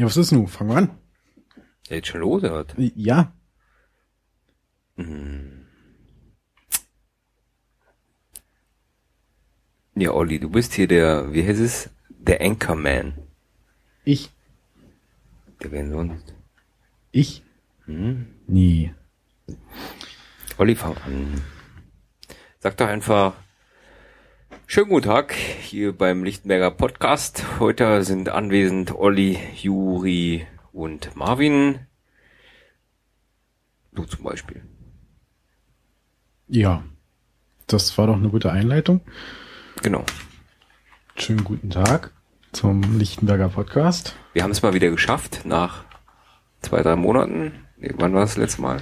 Ja, was ist nun? Fangen wir an. Ja, jetzt schon los, oder? Ja. Ja, Olli, du bist hier der, wie heißt es? Der Anchorman. Ich. Der wer sonst? Ich? Hm? Nie. Olli, fang an. Sag doch einfach, schönen guten Tag hier beim Lichtenberger Podcast. Heute sind anwesend Olli, Juri und Marvin. Du zum Beispiel. Ja. Das war doch eine gute Einleitung. Genau. Schönen guten Tag zum Lichtenberger Podcast. Wir haben es mal wieder geschafft nach zwei, drei Monaten. Nee, wann war das letzte Mal?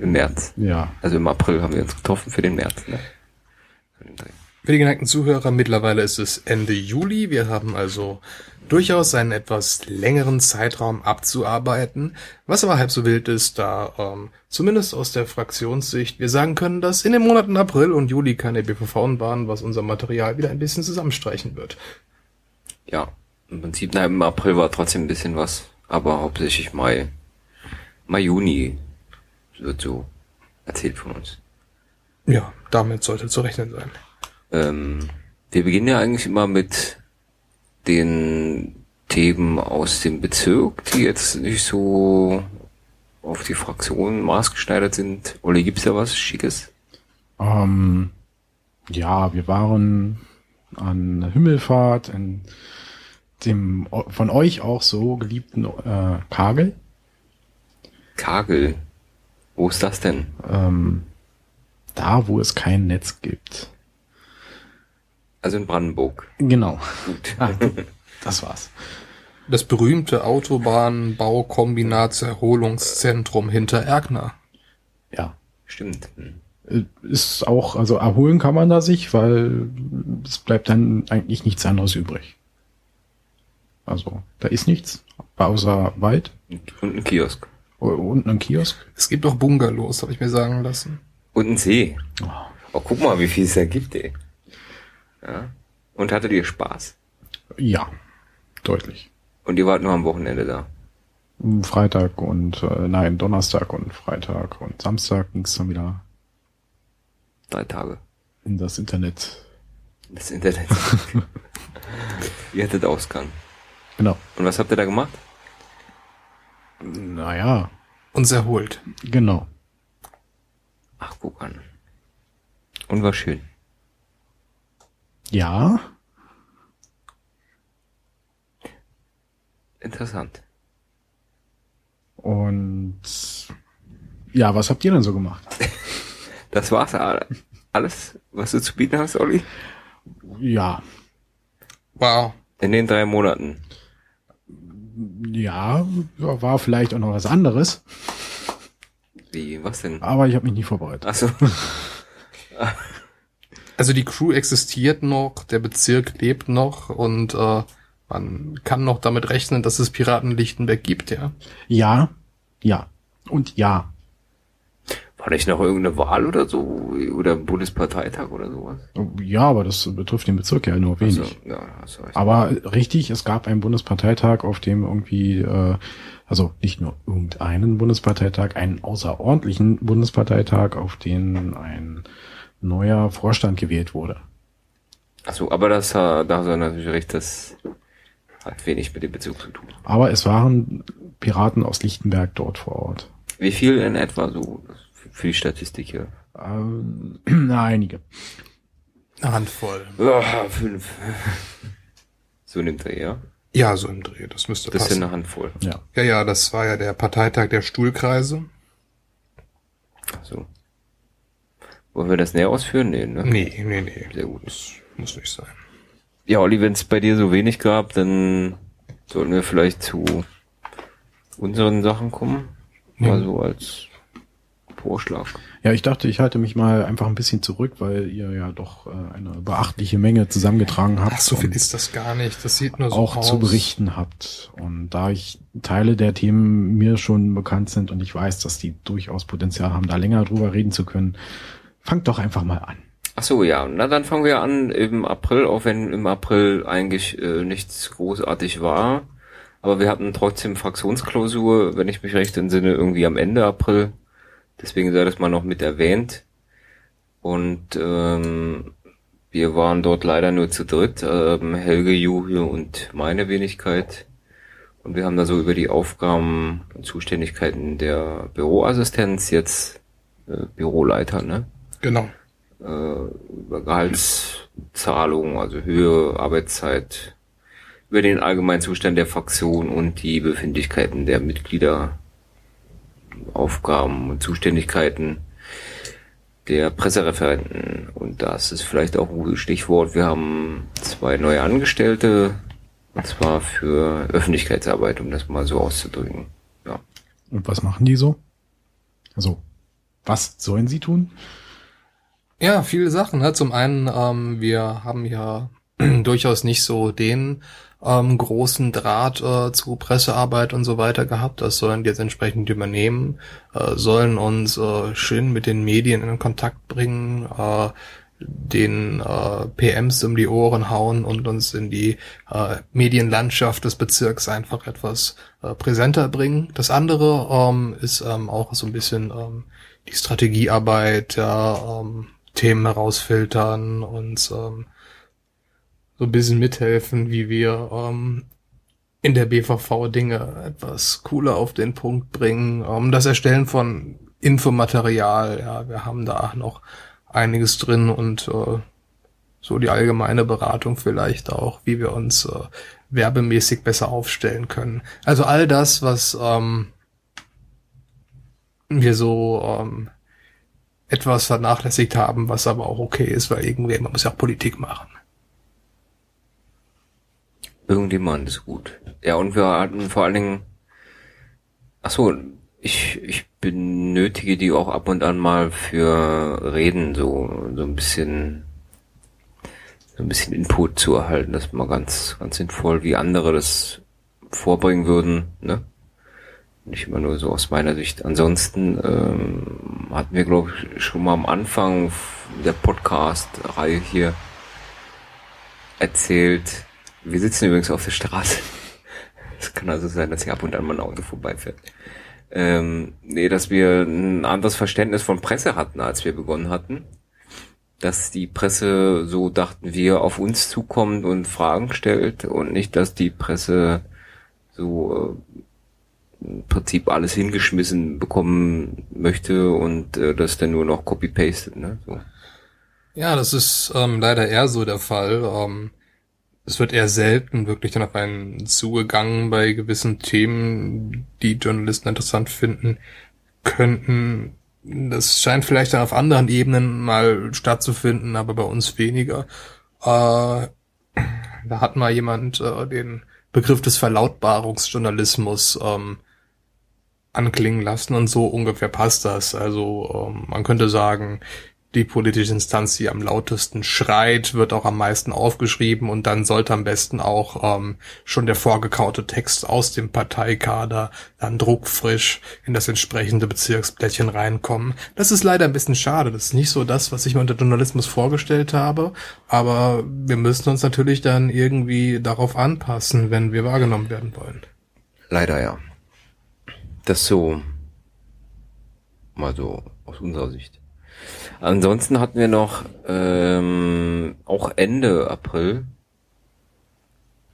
Im März. Ja. Also im April haben wir uns getroffen für den März. Ne? Für den Dreh. Für die geneigten Zuhörer, mittlerweile ist es Ende Juli. Wir haben also durchaus einen etwas längeren Zeitraum abzuarbeiten, was aber halb so wild ist, da ähm, zumindest aus der Fraktionssicht wir sagen können, dass in den Monaten April und Juli keine BVV waren, was unser Material wieder ein bisschen zusammenstreichen wird. Ja, im Prinzip, na, im April war trotzdem ein bisschen was, aber hauptsächlich Mai, Mai, Juni wird so erzählt von uns. Ja, damit sollte zu rechnen sein. Ähm, wir beginnen ja eigentlich immer mit den Themen aus dem Bezirk, die jetzt nicht so auf die Fraktion maßgeschneidert sind. Olli, gibt's da was Schickes? Ähm, ja, wir waren an Himmelfahrt in dem von euch auch so geliebten äh, Kagel. Kagel. Wo ist das denn? Ähm, da, wo es kein Netz gibt. Also in Brandenburg. Genau. Gut. Ah, das war's. Das berühmte Autobahnbaukombinatserholungszentrum hinter Erkner. Ja. Stimmt. Hm. Äh, Ist auch, also erholen kann man da sich, weil es bleibt dann eigentlich nichts anderes übrig. Also, da ist nichts, außer Wald Und ein Kiosk. und ein Kiosk. Es gibt auch Bungalows, habe ich mir sagen lassen. Und ein See. Oh, Oh, guck mal, wie viel es da gibt, ey. Ja. Und hattet ihr Spaß? Ja, deutlich. Und ihr wart nur am Wochenende da. Freitag und, äh, nein, Donnerstag und Freitag und Samstag ging's dann wieder Drei Tage. in das Internet. Das Internet. ihr hattet Ausgang. Genau. Und was habt ihr da gemacht? Naja, Uns erholt. genau. Ach, guck an. Und war schön. Ja, Interessant. und ja, was habt ihr denn so gemacht? Das war's alles, was du zu bieten hast, Olli? Ja, Wow. In den drei Monaten. ja, war vielleicht auch noch was anderes, Wie, was denn? aber ich habe mich nicht vorbereitet. Ach so. Also die Crew existiert noch, der Bezirk lebt noch und äh, man kann noch damit rechnen, dass es Piraten Lichtenberg gibt, ja. Ja, ja und ja. War nicht noch irgendeine Wahl oder so? Oder ein Bundesparteitag oder sowas? Ja, aber das betrifft den Bezirk ja nur wenig. Also, ja, recht. Aber richtig, es gab einen Bundesparteitag, auf dem irgendwie, äh, also nicht nur irgendeinen Bundesparteitag, einen außerordentlichen Bundesparteitag, auf den ein neuer Vorstand gewählt wurde. Ach so, aber das, äh, da hast du natürlich recht, das hat wenig mit dem Bezug zu tun. Aber es waren Piraten aus Lichtenberg dort vor Ort. Wie viel in etwa so für die Statistik hier? Ähm, einige. Eine Handvoll. Ja, fünf. So nimmt er, ja. Ja, so im Dreh, das müsste Das passen. eine Handvoll. Ja. Ja, ja, das war ja der Parteitag der Stuhlkreise. Ach so. Wollen wir das näher ausführen? Nee, ne? Nee, nee, nee. Sehr gut. Das muss nicht sein. Ja, Olli, wenn es bei dir so wenig gab, dann sollten wir vielleicht zu unseren Sachen kommen. Mal Ja. so als Vorschlag. Ja, ich dachte, ich halte mich mal einfach ein bisschen zurück, weil ihr ja doch äh, eine beachtliche Menge zusammengetragen habt. Ach, so viel ist das gar nicht. Das sieht nur so auch aus. zu berichten habt. Und da ich Teile der Themen mir schon bekannt sind und ich weiß, dass die durchaus Potenzial haben, da länger drüber reden zu können, fangt doch einfach mal an. Ach so, ja. Na, dann fangen wir an im April, auch wenn im April eigentlich äh, nichts großartig war. Aber wir hatten trotzdem Fraktionsklausur, wenn ich mich recht entsinne, irgendwie am Ende April. Deswegen sei das mal noch mit erwähnt. Und ähm, wir waren dort leider nur zu dritt, ähm, Helge, Juhi und meine Wenigkeit. Und wir haben da so über die Aufgaben und Zuständigkeiten der Büroassistenz jetzt äh, Büroleiter, ne? Genau. Äh, über Gehaltszahlung, also Höhe, Arbeitszeit, über den allgemeinen Zustand der Fraktion und die Befindlichkeiten der Mitglieder, Aufgaben und Zuständigkeiten der Pressereferenten. Und das ist vielleicht auch ein gutes Stichwort. Wir haben zwei neue Angestellte, und zwar für Öffentlichkeitsarbeit, um das mal so auszudrücken. Ja. Und was machen die so? Also, was sollen sie tun? Ja, viele Sachen. Ne? Zum einen, ähm, wir haben ja durchaus nicht so den ähm, großen Draht äh, zu Pressearbeit und so weiter gehabt. Das sollen die jetzt entsprechend übernehmen, äh, sollen uns äh, schön mit den Medien in Kontakt bringen, äh, den äh, PMs um die Ohren hauen und uns in die äh, Medienlandschaft des Bezirks einfach etwas äh, präsenter bringen. Das andere ähm, ist ähm, auch so ein bisschen ähm, die Strategiearbeit, ja, ähm, Themen herausfiltern und ähm, so ein bisschen mithelfen, wie wir ähm, in der BVV Dinge etwas cooler auf den Punkt bringen. Ähm, das Erstellen von Infomaterial, ja, wir haben da noch einiges drin und äh, so die allgemeine Beratung vielleicht auch, wie wir uns äh, werbemäßig besser aufstellen können. Also all das, was ähm, wir so ähm, etwas vernachlässigt haben, was aber auch okay ist, weil irgendwie man muss ja auch Politik machen. Irgendjemand ist gut. Ja, und wir hatten vor allen Dingen, ach so, ich, ich benötige die auch ab und an mal für Reden, so, so ein bisschen, so ein bisschen Input zu erhalten. Das ist mal ganz, ganz sinnvoll, wie andere das vorbringen würden, ne? Nicht immer nur so aus meiner Sicht. Ansonsten ähm, hatten wir, glaube ich, schon mal am Anfang der Podcast-Reihe hier erzählt. Wir sitzen übrigens auf der Straße. Es kann also sein, dass hier ab und an mal ein Auto vorbeifährt. Ähm, nee, dass wir ein anderes Verständnis von Presse hatten, als wir begonnen hatten. Dass die Presse, so dachten wir, auf uns zukommt und Fragen stellt und nicht, dass die Presse so äh, im Prinzip alles hingeschmissen bekommen möchte und äh, das dann nur noch copy-pastet. Ne? So. Ja, das ist ähm, leider eher so der Fall. Ähm, es wird eher selten wirklich dann auf einen zugegangen bei gewissen Themen, die Journalisten interessant finden könnten. Das scheint vielleicht dann auf anderen Ebenen mal stattzufinden, aber bei uns weniger. Äh, da hat mal jemand äh, den Begriff des Verlautbarungsjournalismus ähm, anklingen lassen und so ungefähr passt das. Also ähm, man könnte sagen, die politische Instanz, die am lautesten schreit, wird auch am meisten aufgeschrieben und dann sollte am besten auch ähm, schon der vorgekaute Text aus dem Parteikader dann druckfrisch in das entsprechende Bezirksblättchen reinkommen. Das ist leider ein bisschen schade. Das ist nicht so das, was ich mir unter Journalismus vorgestellt habe, aber wir müssen uns natürlich dann irgendwie darauf anpassen, wenn wir wahrgenommen werden wollen. Leider ja. Das so mal so aus unserer Sicht. Ansonsten hatten wir noch ähm, auch Ende April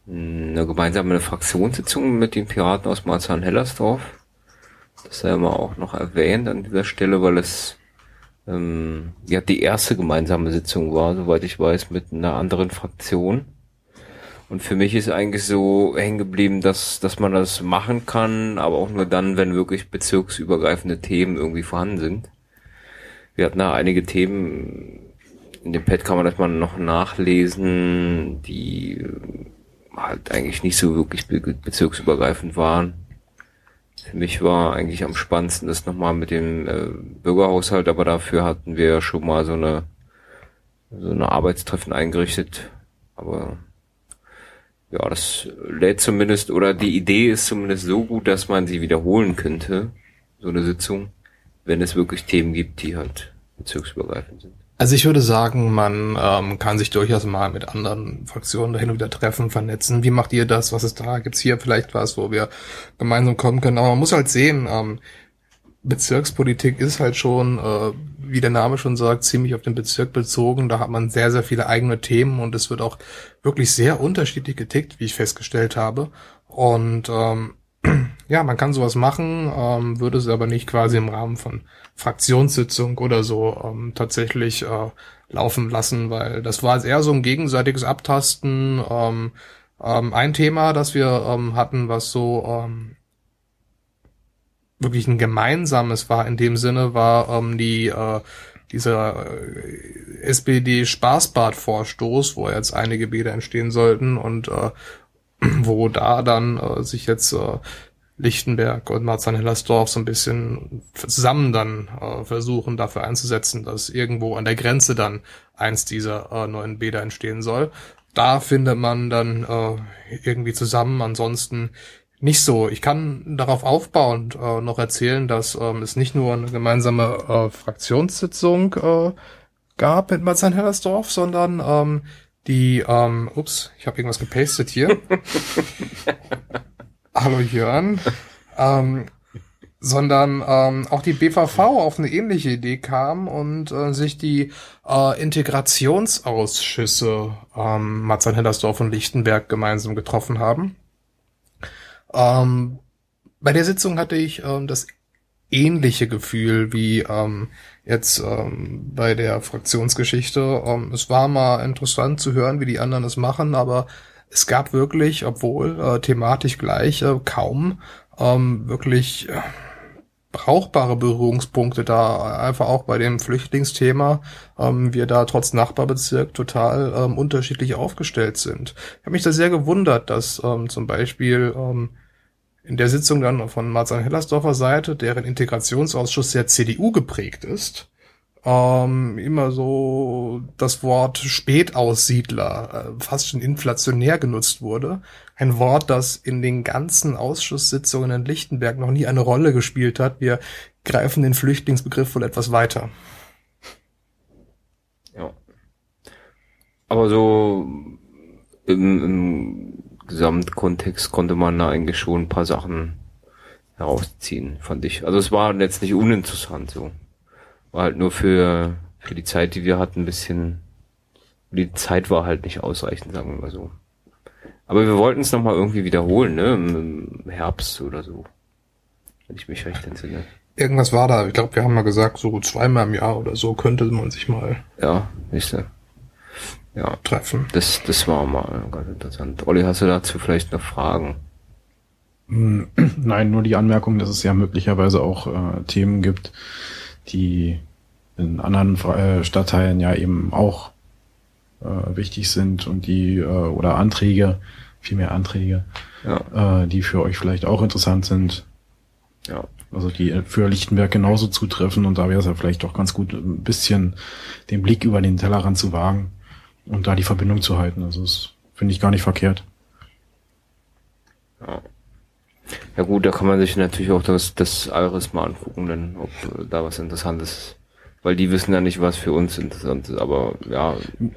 eine gemeinsame Fraktionssitzung mit den Piraten aus Marzahn-Hellersdorf. Das sei mal auch noch erwähnt an dieser Stelle, weil es ähm, ja die erste gemeinsame Sitzung war, soweit ich weiß, mit einer anderen Fraktion. Und für mich ist eigentlich so hängen geblieben, dass, dass man das machen kann, aber auch nur dann, wenn wirklich bezirksübergreifende Themen irgendwie vorhanden sind. Wir hatten da einige Themen, in dem Pad kann man das mal noch nachlesen, die äh, halt eigentlich nicht so wirklich bezirksübergreifend waren. Für mich war eigentlich am spannendsten das nochmal mit dem äh, Bürgerhaushalt, aber dafür hatten wir schon mal so eine so eine Arbeitstreffen eingerichtet. Aber ja, das lädt zumindest, oder die Idee ist zumindest so gut, dass man sie wiederholen könnte, so eine Sitzung, wenn es wirklich Themen gibt, die halt bezirksübergreifend sind. Also ich würde sagen, man ähm, kann sich durchaus mal mit anderen Fraktionen dahin und wieder treffen, vernetzen. Wie macht ihr das? Was ist da? Gibt's hier vielleicht was, wo wir gemeinsam kommen können? Aber man muss halt sehen, ähm, Bezirkspolitik ist halt schon, äh, wie der Name schon sagt, ziemlich auf den Bezirk bezogen. Da hat man sehr, sehr viele eigene Themen und es wird auch wirklich sehr unterschiedlich getickt, wie ich festgestellt habe. Und ähm, ja, man kann sowas machen, ähm, würde es aber nicht quasi im Rahmen von Fraktionssitzung oder so ähm, tatsächlich äh, laufen lassen, weil das war eher so ein gegenseitiges Abtasten. Ähm, ähm, ein Thema, das wir ähm, hatten, was so ähm, wirklich ein gemeinsames war in dem Sinne, war ähm, die äh, dieser äh, SPD-Spaßbad-Vorstoß, wo jetzt einige Bäder entstehen sollten und äh, wo da dann äh, sich jetzt äh, Lichtenberg und Marzahn-Hellersdorf so ein bisschen zusammen dann äh, versuchen, dafür einzusetzen, dass irgendwo an der Grenze dann eins dieser äh, neuen Bäder entstehen soll. Da findet man dann äh, irgendwie zusammen. Ansonsten nicht so. Ich kann darauf aufbauend äh, noch erzählen, dass ähm, es nicht nur eine gemeinsame äh, Fraktionssitzung äh, gab mit Marzahn-Hellersdorf, sondern ähm, die, ähm, ups, ich habe irgendwas gepastet hier. Hallo Jörn. Ähm, sondern ähm, auch die BVV auf eine ähnliche Idee kam und äh, sich die äh, Integrationsausschüsse ähm, Marzahn-Hellersdorf und Lichtenberg gemeinsam getroffen haben. Ähm, bei der Sitzung hatte ich ähm, das ähnliche Gefühl wie ähm, jetzt ähm, bei der Fraktionsgeschichte. Ähm, es war mal interessant zu hören, wie die anderen es machen, aber es gab wirklich, obwohl äh, thematisch gleich, äh, kaum ähm, wirklich äh, brauchbare Berührungspunkte da, einfach auch bei dem Flüchtlingsthema, ähm, wir da trotz Nachbarbezirk total ähm, unterschiedlich aufgestellt sind. Ich habe mich da sehr gewundert, dass ähm, zum Beispiel ähm, in der Sitzung dann von Marzahn-Hellersdorfer Seite, deren Integrationsausschuss sehr CDU geprägt ist, ähm, immer so das Wort Spätaussiedler äh, fast schon inflationär genutzt wurde. Ein Wort, das in den ganzen Ausschusssitzungen in Lichtenberg noch nie eine Rolle gespielt hat. Wir greifen den Flüchtlingsbegriff wohl etwas weiter. Ja. Aber so im, im Gesamtkontext konnte man da eigentlich schon ein paar Sachen herausziehen, fand ich. Also es war jetzt nicht uninteressant so. War halt nur für, für die Zeit, die wir hatten, ein bisschen, die Zeit war halt nicht ausreichend, sagen wir mal so. Aber wir wollten es nochmal irgendwie wiederholen, ne? Im, Herbst oder so. Wenn ich mich recht entsinne. Irgendwas war da. Ich glaube, wir haben mal gesagt, so zweimal im Jahr oder so könnte man sich mal. Ja, nächste ja, treffen. Das, das war mal ganz interessant. Olli, hast du dazu vielleicht noch Fragen? Hm, nein, nur die Anmerkung, dass es ja möglicherweise auch äh, Themen gibt, die in anderen äh, Stadtteilen ja eben auch äh, wichtig sind und die äh, oder Anträge, viel mehr Anträge, ja. äh, die für euch vielleicht auch interessant sind. Ja. Also die für Lichtenberg genauso zutreffen und da wäre es ja vielleicht doch ganz gut, ein bisschen den Blick über den Tellerrand zu wagen und da die Verbindung zu halten. Also das finde ich gar nicht verkehrt. Ja. ja gut, da kann man sich natürlich auch das, das Iris mal angucken, denn ob äh, da was Interessantes ist. Weil die wissen ja nicht, was für uns interessant ist, aber ja.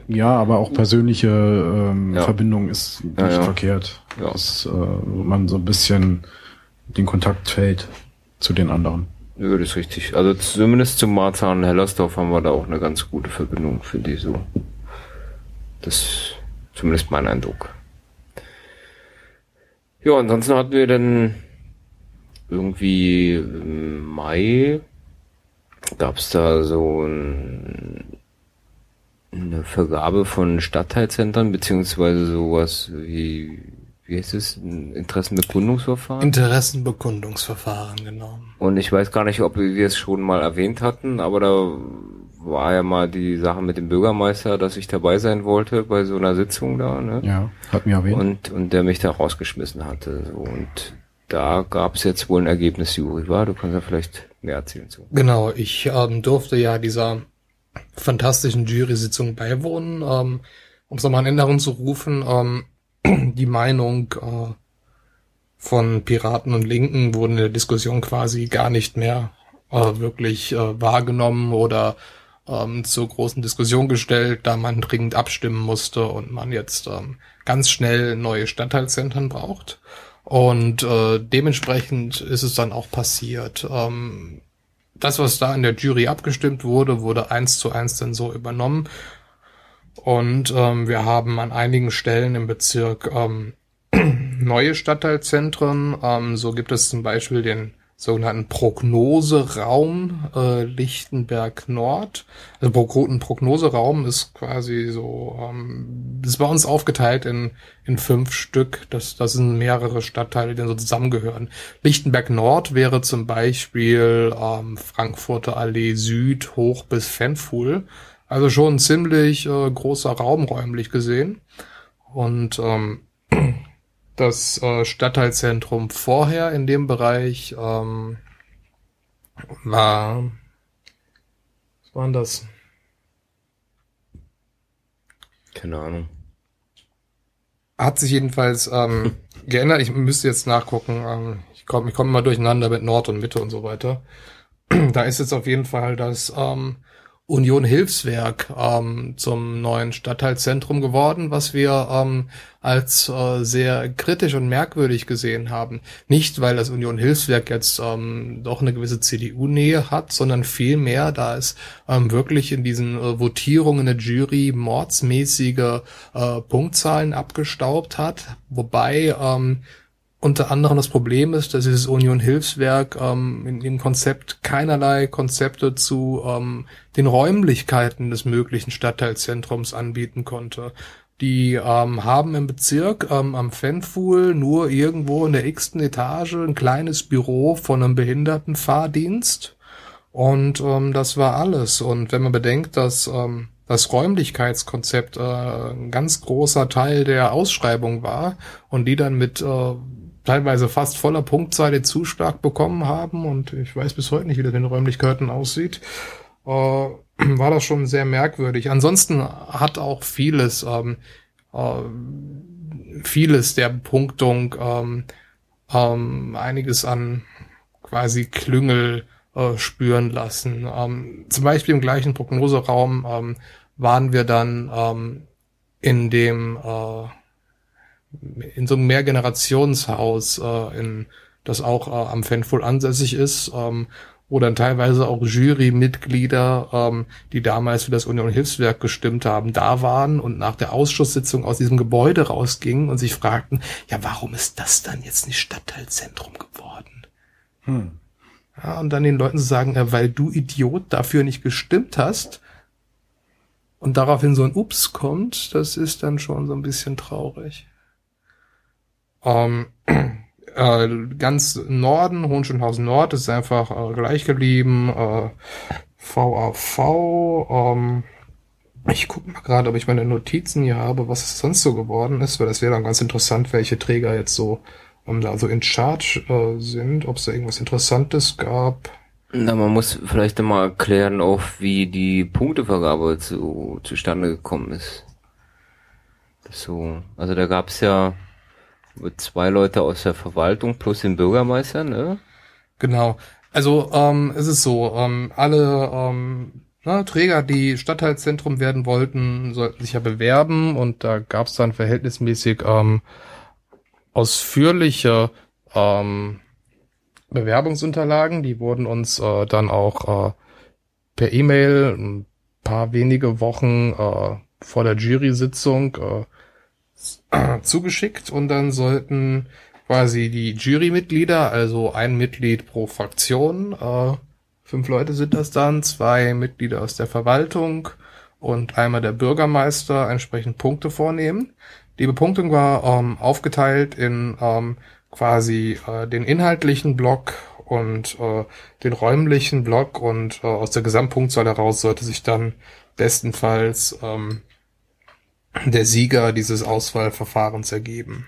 Ja, aber auch persönliche ähm, ja. Verbindung ist nicht ja, verkehrt. Ja. Dass äh, man so ein bisschen den Kontakt fällt zu den anderen. Ja, das ist richtig. Also zumindest zum Marzahn und Hellersdorf haben wir da auch eine ganz gute Verbindung, finde ich so. Das ist zumindest mein Eindruck. Ja, ansonsten hatten wir dann irgendwie im Mai gab es da so ein, eine Vergabe von Stadtteilzentren, beziehungsweise sowas wie, wie heißt es, ein Interessenbekundungsverfahren? Interessenbekundungsverfahren, genau. Und ich weiß gar nicht, ob wir es schon mal erwähnt hatten, aber da war ja mal die Sache mit dem Bürgermeister, dass ich dabei sein wollte bei so einer Sitzung da, ne? Ja, hat mir erwähnt. Und, und der mich da rausgeschmissen hatte. So. Und da gab es jetzt wohl ein Ergebnis, Juri, war? Du kannst ja vielleicht mehr erzählen zu. Genau, ich ähm, durfte ja dieser fantastischen Jury-Sitzung beiwohnen. Ähm, um es nochmal in Erinnerung zu rufen, ähm, die Meinung äh, von Piraten und Linken wurden in der Diskussion quasi gar nicht mehr äh, wirklich äh, wahrgenommen oder ähm, zur großen Diskussion gestellt, da man dringend abstimmen musste und man jetzt ähm, ganz schnell neue Stadtteilzentren braucht. Und äh, dementsprechend ist es dann auch passiert. Ähm, das, was da in der Jury abgestimmt wurde, wurde eins zu eins dann so übernommen. Und ähm, wir haben an einigen Stellen im Bezirk ähm, neue Stadtteilzentren. Ähm, so gibt es zum Beispiel den sogenannten Prognoseraum äh, Lichtenberg Nord. Also ein Prognoseraum ist quasi so, ähm, ist bei uns aufgeteilt in, in fünf Stück. Das, das sind mehrere Stadtteile, die so zusammengehören. Lichtenberg Nord wäre zum Beispiel ähm, Frankfurter Allee Süd hoch bis Fenfuhl. Also schon ziemlich äh, großer Raum räumlich gesehen. Und ähm, das äh, Stadtteilzentrum vorher in dem Bereich ähm, war, was war denn das? Keine Ahnung. Hat sich jedenfalls ähm, geändert. Ich müsste jetzt nachgucken. Ähm, ich komme ich komm immer durcheinander mit Nord und Mitte und so weiter. da ist jetzt auf jeden Fall das ähm, Union Hilfswerk ähm, zum neuen Stadtteilzentrum geworden, was wir ähm, als äh, sehr kritisch und merkwürdig gesehen haben. Nicht, weil das Union Hilfswerk jetzt ähm, doch eine gewisse CDU-Nähe hat, sondern vielmehr, da es ähm, wirklich in diesen äh, Votierungen der Jury mordsmäßige äh, Punktzahlen abgestaubt hat, wobei ähm, unter anderem das Problem ist, dass dieses Union Hilfswerk ähm, in dem Konzept keinerlei Konzepte zu ähm, den Räumlichkeiten des möglichen Stadtteilzentrums anbieten konnte. Die ähm, haben im Bezirk ähm, am Fanfuhl nur irgendwo in der x-ten Etage ein kleines Büro von einem Behindertenfahrdienst. Und ähm, das war alles. Und wenn man bedenkt, dass ähm, das Räumlichkeitskonzept äh, ein ganz großer Teil der Ausschreibung war und die dann mit äh, teilweise fast voller Punktzahl Zuschlag bekommen haben und ich weiß bis heute nicht, wie das in den Räumlichkeiten aussieht, äh, war das schon sehr merkwürdig. Ansonsten hat auch vieles, ähm, äh, vieles der Punktung ähm, ähm, einiges an quasi Klüngel äh, spüren lassen. Ähm, zum Beispiel im gleichen Prognoseraum ähm, waren wir dann ähm, in dem äh, in so einem Mehrgenerationshaus, äh, in, das auch äh, am Fanful ansässig ist, ähm, wo dann teilweise auch Jurymitglieder, ähm, die damals für das Union Hilfswerk gestimmt haben, da waren und nach der Ausschusssitzung aus diesem Gebäude rausgingen und sich fragten, ja, warum ist das dann jetzt nicht Stadtteilzentrum geworden? Hm. Ja, und dann den Leuten zu sagen, ja, weil du Idiot dafür nicht gestimmt hast und daraufhin so ein Ups kommt, das ist dann schon so ein bisschen traurig. Ähm, äh, ganz Norden, Hohenschönhausen Nord, ist einfach äh, gleich geblieben. Äh, VAV, ähm, ich gucke mal gerade, ob ich meine Notizen hier habe, was sonst so geworden ist, weil das wäre dann ganz interessant, welche Träger jetzt so um, da so in Charge äh, sind, ob es da irgendwas Interessantes gab. Na, man muss vielleicht mal erklären, auch wie die Punktevergabe zu, zustande gekommen ist. So, also da gab's ja zwei Leute aus der Verwaltung plus den Bürgermeister, ne? Genau. Also ähm, es ist so, ähm, alle ähm, na, Träger, die Stadtteilzentrum werden wollten, sollten sich ja bewerben und da gab es dann verhältnismäßig ähm, ausführliche ähm, Bewerbungsunterlagen. Die wurden uns äh, dann auch äh, per E-Mail ein paar wenige Wochen äh, vor der Jury-Sitzung äh, zugeschickt und dann sollten quasi die Jurymitglieder, also ein Mitglied pro Fraktion, äh, fünf Leute sind das dann, zwei Mitglieder aus der Verwaltung und einmal der Bürgermeister entsprechend Punkte vornehmen. Die Bepunktung war ähm, aufgeteilt in ähm, quasi äh, den inhaltlichen Block und äh, den räumlichen Block und äh, aus der Gesamtpunktzahl heraus sollte sich dann bestenfalls ähm, der Sieger dieses Auswahlverfahrens ergeben.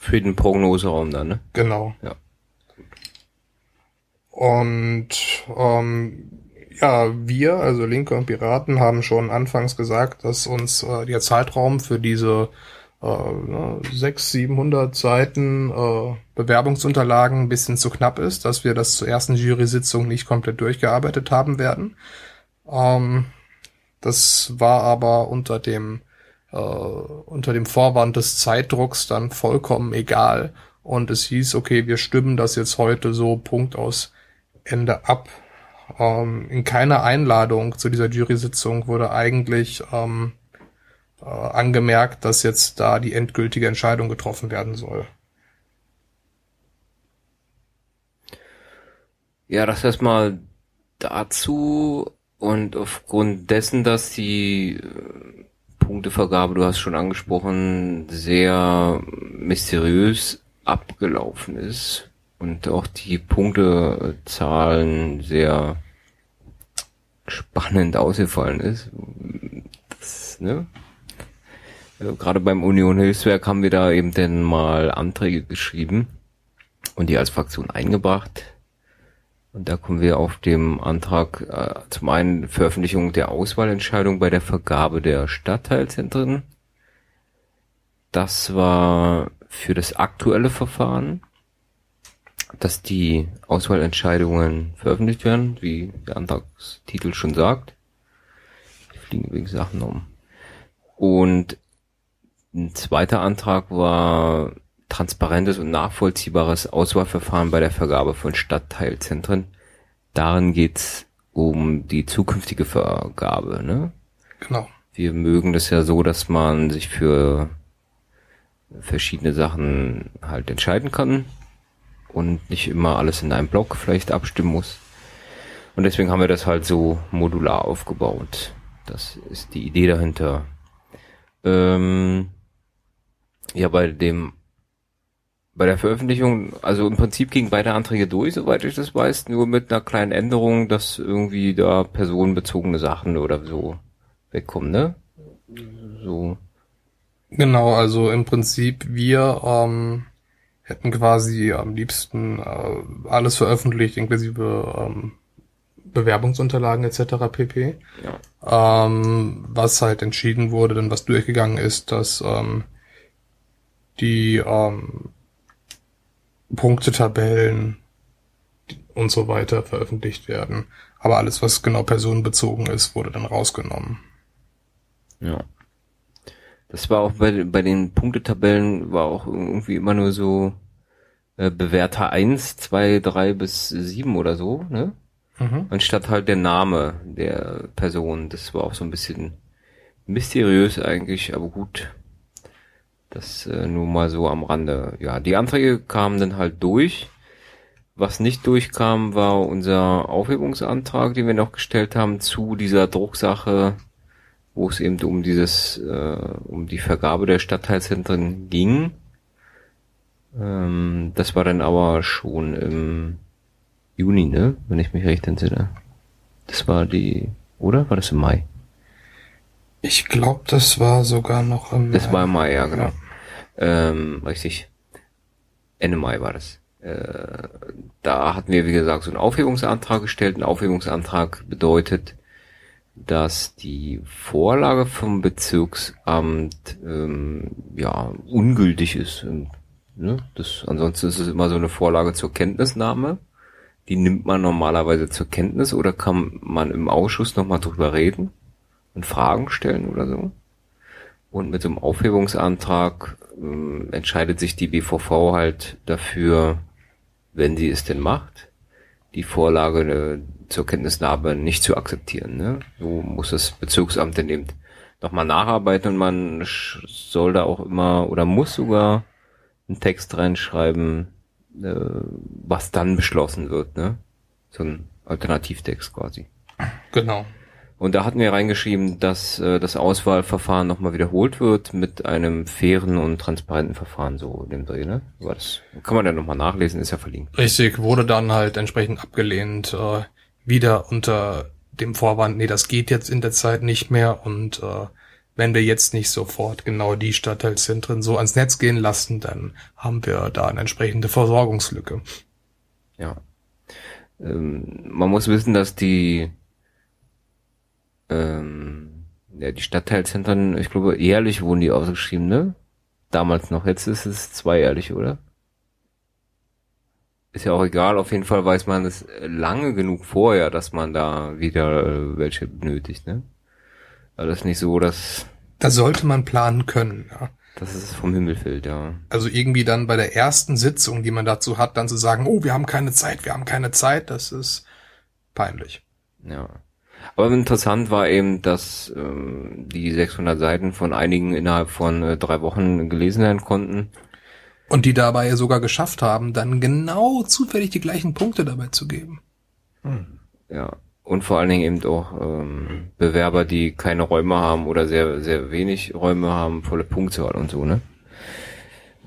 Für den Prognoseraum dann, ne? Genau. Ja. Und ähm, ja, wir, also Linke und Piraten, haben schon anfangs gesagt, dass uns äh, der Zeitraum für diese äh, 600, 700 Seiten äh, Bewerbungsunterlagen ein bisschen zu knapp ist, dass wir das zur ersten Jury-Sitzung nicht komplett durchgearbeitet haben werden. Ähm, Das war aber unter dem äh, unter dem Vorwand des Zeitdrucks dann vollkommen egal. Und es hieß, okay, wir stimmen das jetzt heute so Punkt aus Ende ab. Ähm, in keiner Einladung zu dieser Jury-Sitzung wurde eigentlich ähm, äh, angemerkt, dass jetzt da die endgültige Entscheidung getroffen werden soll. Ja, das erstmal dazu und aufgrund dessen, dass die äh, Punktevergabe, du hast schon angesprochen, sehr mysteriös abgelaufen ist und auch die Punktezahlen sehr spannend ausgefallen ist. Das, ne? Also gerade beim Union Hilfswerk haben wir da eben dann mal Anträge geschrieben und die als Fraktion eingebracht. Und da kommen wir auf dem Antrag äh, zum einen Veröffentlichung der Auswahlentscheidung bei der Vergabe der Stadtteilzentren. Das war für das aktuelle Verfahren, dass die Auswahlentscheidungen veröffentlicht werden, wie der Antragstitel schon sagt. Die fliegen übrigens Sachen um. Und ein zweiter Antrag war transparentes und nachvollziehbares Auswahlverfahren bei der Vergabe von Stadtteilzentren. Darin geht's um die zukünftige Vergabe. Ne? Genau. Wir mögen das ja so, dass man sich für verschiedene Sachen halt entscheiden kann und nicht immer alles in einem Block vielleicht abstimmen muss. Und deswegen haben wir das halt so modular aufgebaut. Das ist die Idee dahinter. Ähm, ja, bei dem bei der Veröffentlichung, also im Prinzip gingen beide Anträge durch, soweit ich das weiß, nur mit einer kleinen Änderung, dass irgendwie da personenbezogene Sachen oder so wegkommen, ne? So. Genau, also im Prinzip wir ähm, hätten quasi am liebsten äh, alles veröffentlicht, inklusive ähm, Bewerbungsunterlagen etc. pp. Ja. Ähm, was halt entschieden wurde, denn was durchgegangen ist, dass ähm, die ähm, Punktetabellen und so weiter veröffentlicht werden. Aber alles, was genau personenbezogen ist, wurde dann rausgenommen. Ja. Das war auch bei, bei den Punktetabellen war auch irgendwie immer nur so äh, Bewerter eins, zwei, drei bis sieben oder so, ne? Mhm. Anstatt halt der Name der Person. Das war auch so ein bisschen mysteriös eigentlich, aber gut. Das äh, nur mal so am Rande. Ja, die Anträge kamen dann halt durch. Was nicht durchkam, war unser Aufhebungsantrag, den wir noch gestellt haben zu dieser Drucksache, wo es eben um dieses, äh, um die Vergabe der Stadtteilzentren ging. Ähm, das war dann aber schon im Juni, ne? Wenn ich mich recht entsinne. Das war die, oder? War das im Mai? Ich glaube, das war sogar noch im Das Mai. war im Mai, ja, genau. Ja. Ähm, richtig. Ende Mai war das. Äh, da hatten wir, wie gesagt, so einen Aufhebungsantrag gestellt. Ein Aufhebungsantrag bedeutet, dass die Vorlage vom Bezirksamt ähm, ja ungültig ist. Und, ne? das, ansonsten ist es immer so eine Vorlage zur Kenntnisnahme. Die nimmt man normalerweise zur Kenntnis oder kann man im Ausschuss nochmal drüber reden und Fragen stellen oder so. Und mit dem Aufhebungsantrag äh, entscheidet sich die BVV halt dafür, wenn sie es denn macht, die Vorlage äh, zur Kenntnisnahme nicht zu akzeptieren. Ne? So muss das Bezirksamt dann eben nochmal nacharbeiten und man soll da auch immer oder muss sogar einen Text reinschreiben, äh, was dann beschlossen wird. Ne? So ein Alternativtext quasi. Genau. Und da hatten wir reingeschrieben, dass äh, das Auswahlverfahren nochmal wiederholt wird mit einem fairen und transparenten Verfahren, so in dem Dreh, ne? War das, kann man ja nochmal nachlesen, ist ja verlinkt. Richtig, wurde dann halt entsprechend abgelehnt, äh, wieder unter dem Vorwand, nee, das geht jetzt in der Zeit nicht mehr und äh, wenn wir jetzt nicht sofort genau die Stadtteilzentren so ans Netz gehen lassen, dann haben wir da eine entsprechende Versorgungslücke. Ja. Ähm, man muss wissen, dass die ähm, ja, die Stadtteilzentren, ich glaube, jährlich wurden die ausgeschrieben, ne? Damals noch, jetzt ist es zweijährlich, oder? Ist ja auch egal, auf jeden Fall weiß man es lange genug vorher, dass man da wieder äh, welche benötigt, ne? Alles nicht so, dass Da sollte man planen können, ja. dass es vom Himmel fällt, ja. Also irgendwie dann bei der ersten Sitzung, die man dazu hat, dann zu sagen, oh, wir haben keine Zeit, wir haben keine Zeit, das ist peinlich. Ja. Aber interessant war eben, dass ähm, die 600 Seiten von einigen innerhalb von äh, drei Wochen gelesen werden konnten. Und die dabei sogar geschafft haben, dann genau zufällig die gleichen Punkte dabei zu geben. Ja. Und vor allen Dingen eben auch ähm, Bewerber, die keine Räume haben oder sehr, sehr wenig Räume haben, volle Punktzahl und so, ne?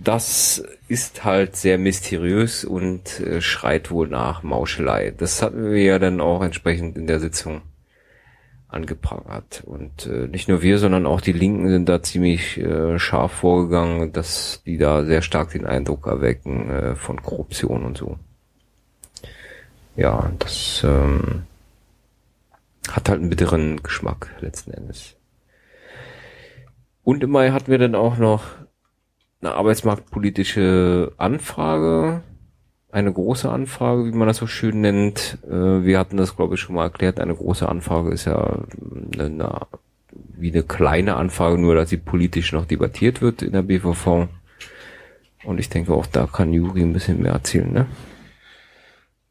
Das ist halt sehr mysteriös und äh, schreit wohl nach Mauschelei. Das hatten wir ja dann auch entsprechend in der Sitzung angeprangert. Und äh, nicht nur wir, sondern auch die Linken sind da ziemlich äh, scharf vorgegangen, dass die da sehr stark den Eindruck erwecken äh, von Korruption und so. Ja, das ähm, hat halt einen bitteren Geschmack letzten Endes. Und im Mai hatten wir dann auch noch eine arbeitsmarktpolitische Anfrage, eine große Anfrage, wie man das so schön nennt. Äh, Wir hatten das, glaube ich, schon mal erklärt. Eine große Anfrage ist ja eine, eine, wie eine kleine Anfrage, nur dass sie politisch noch debattiert wird in der BVV. Und ich denke auch, da kann Juri ein bisschen mehr erzählen, ne?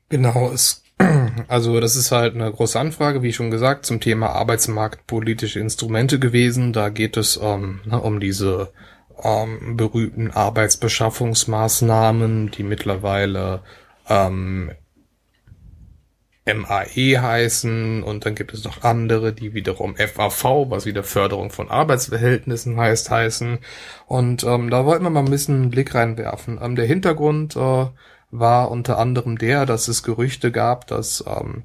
Genau, es, also das ist halt eine große Anfrage, wie schon gesagt, zum Thema arbeitsmarktpolitische Instrumente gewesen. Da geht es ähm, ne, um diese ähm, berühmten Arbeitsbeschaffungsmaßnahmen, die mittlerweile ähm, MAE heißen und dann gibt es noch andere, die wiederum FAV, was wieder Förderung von Arbeitsverhältnissen heißt, heißen. Und ähm, da wollten wir mal ein bisschen einen Blick reinwerfen. Ähm, der Hintergrund äh, war unter anderem der, dass es Gerüchte gab, dass ähm,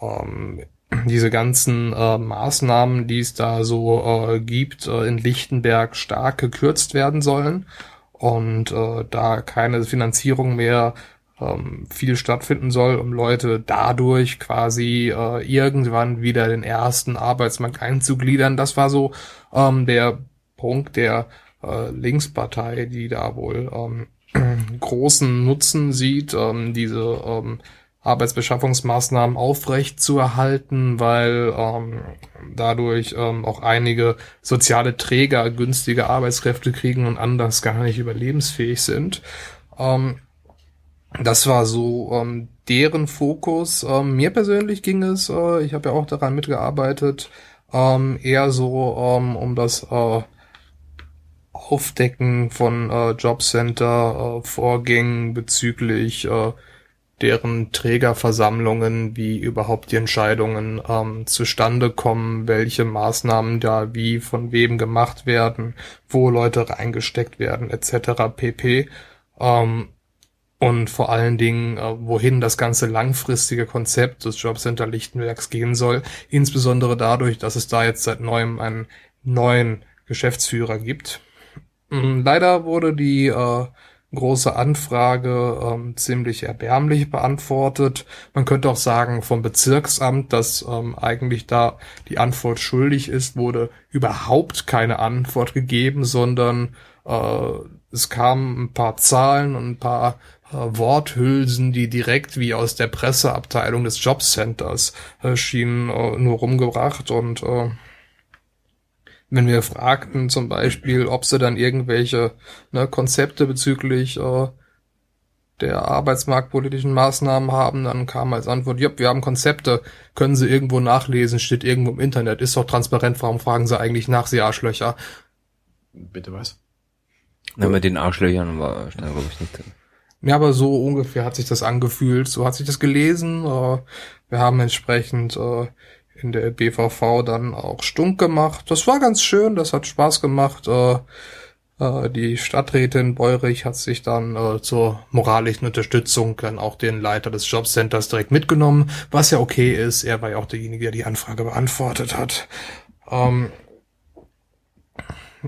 ähm, diese ganzen äh, Maßnahmen, die es da so äh, gibt, äh, in Lichtenberg stark gekürzt werden sollen und äh, da keine Finanzierung mehr ähm, viel stattfinden soll, um Leute dadurch quasi äh, irgendwann wieder den ersten Arbeitsmarkt einzugliedern. Das war so ähm, der Punkt der äh, Linkspartei, die da wohl ähm, großen Nutzen sieht, ähm, diese ähm, Arbeitsbeschaffungsmaßnahmen aufrecht zu erhalten, weil ähm, dadurch ähm, auch einige soziale Träger günstige Arbeitskräfte kriegen und anders gar nicht überlebensfähig sind. Ähm, das war so ähm, deren Fokus. Ähm, mir persönlich ging es, äh, ich habe ja auch daran mitgearbeitet, ähm, eher so um, um das äh, Aufdecken von äh, Jobcenter äh, bezüglich äh, deren Trägerversammlungen, wie überhaupt die Entscheidungen ähm, zustande kommen, welche Maßnahmen da wie von wem gemacht werden, wo Leute reingesteckt werden, etc. pp. Ähm, und vor allen Dingen, äh, wohin das ganze langfristige Konzept des Jobcenter Lichtenbergs gehen soll, insbesondere dadurch, dass es da jetzt seit neuem einen neuen Geschäftsführer gibt. Mm, Leider wurde die äh, große Anfrage ähm, ziemlich erbärmlich beantwortet. Man könnte auch sagen vom Bezirksamt, dass ähm, eigentlich da die Antwort schuldig ist, wurde überhaupt keine Antwort gegeben, sondern äh, es kamen ein paar Zahlen und ein paar äh, Worthülsen, die direkt wie aus der Presseabteilung des Jobcenters äh, schienen, äh, nur rumgebracht und äh, wenn wir fragten zum Beispiel, ob sie dann irgendwelche ne, Konzepte bezüglich äh, der arbeitsmarktpolitischen Maßnahmen haben, dann kam als Antwort, ja, wir haben Konzepte, können Sie irgendwo nachlesen, steht irgendwo im Internet, ist doch transparent, warum fragen Sie eigentlich nach, Sie Arschlöcher? Bitte was? Na, mit den Arschlöchern war glaube ich, nicht drin. Ja, aber so ungefähr hat sich das angefühlt, so hat sich das gelesen. Äh, wir haben entsprechend äh, in der BVV dann auch stunk gemacht. Das war ganz schön, das hat Spaß gemacht. Äh, äh, die Stadträtin Beurich hat sich dann äh, zur moralischen Unterstützung dann auch den Leiter des Jobcenters direkt mitgenommen, was ja okay ist. Er war ja auch derjenige, der die Anfrage beantwortet hat. Ähm,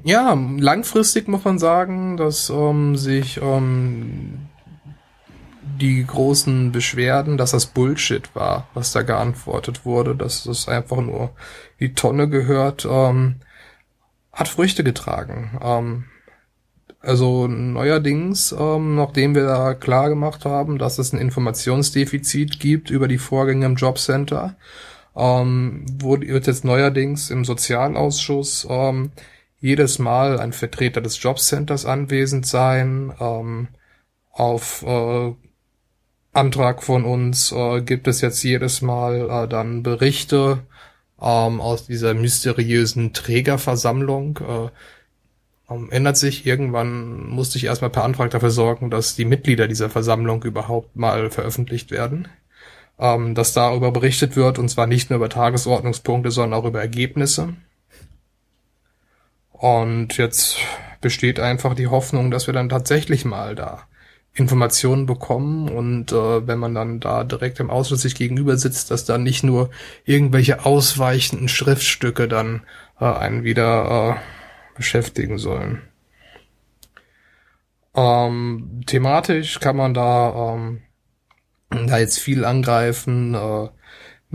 ja, langfristig muss man sagen, dass ähm, sich ähm, die großen Beschwerden, dass das Bullshit war, was da geantwortet wurde, dass es einfach nur die Tonne gehört, ähm, hat Früchte getragen. Ähm, also neuerdings, ähm, nachdem wir da klar gemacht haben, dass es ein Informationsdefizit gibt über die Vorgänge im Jobcenter, ähm, wurde, wird jetzt neuerdings im Sozialausschuss ähm, jedes Mal ein Vertreter des Jobcenters anwesend sein. Ähm, auf äh, Antrag von uns äh, gibt es jetzt jedes Mal äh, dann Berichte ähm, aus dieser mysteriösen Trägerversammlung. Äh, ähm, ändert sich irgendwann, musste ich erstmal per Antrag dafür sorgen, dass die Mitglieder dieser Versammlung überhaupt mal veröffentlicht werden. Ähm, dass darüber berichtet wird, und zwar nicht nur über Tagesordnungspunkte, sondern auch über Ergebnisse. Und jetzt besteht einfach die Hoffnung, dass wir dann tatsächlich mal da Informationen bekommen und äh, wenn man dann da direkt im Ausschuss sich gegenüber sitzt, dass dann nicht nur irgendwelche ausweichenden Schriftstücke dann äh, einen wieder äh, beschäftigen sollen. Ähm, thematisch kann man da ähm, da jetzt viel angreifen. Äh,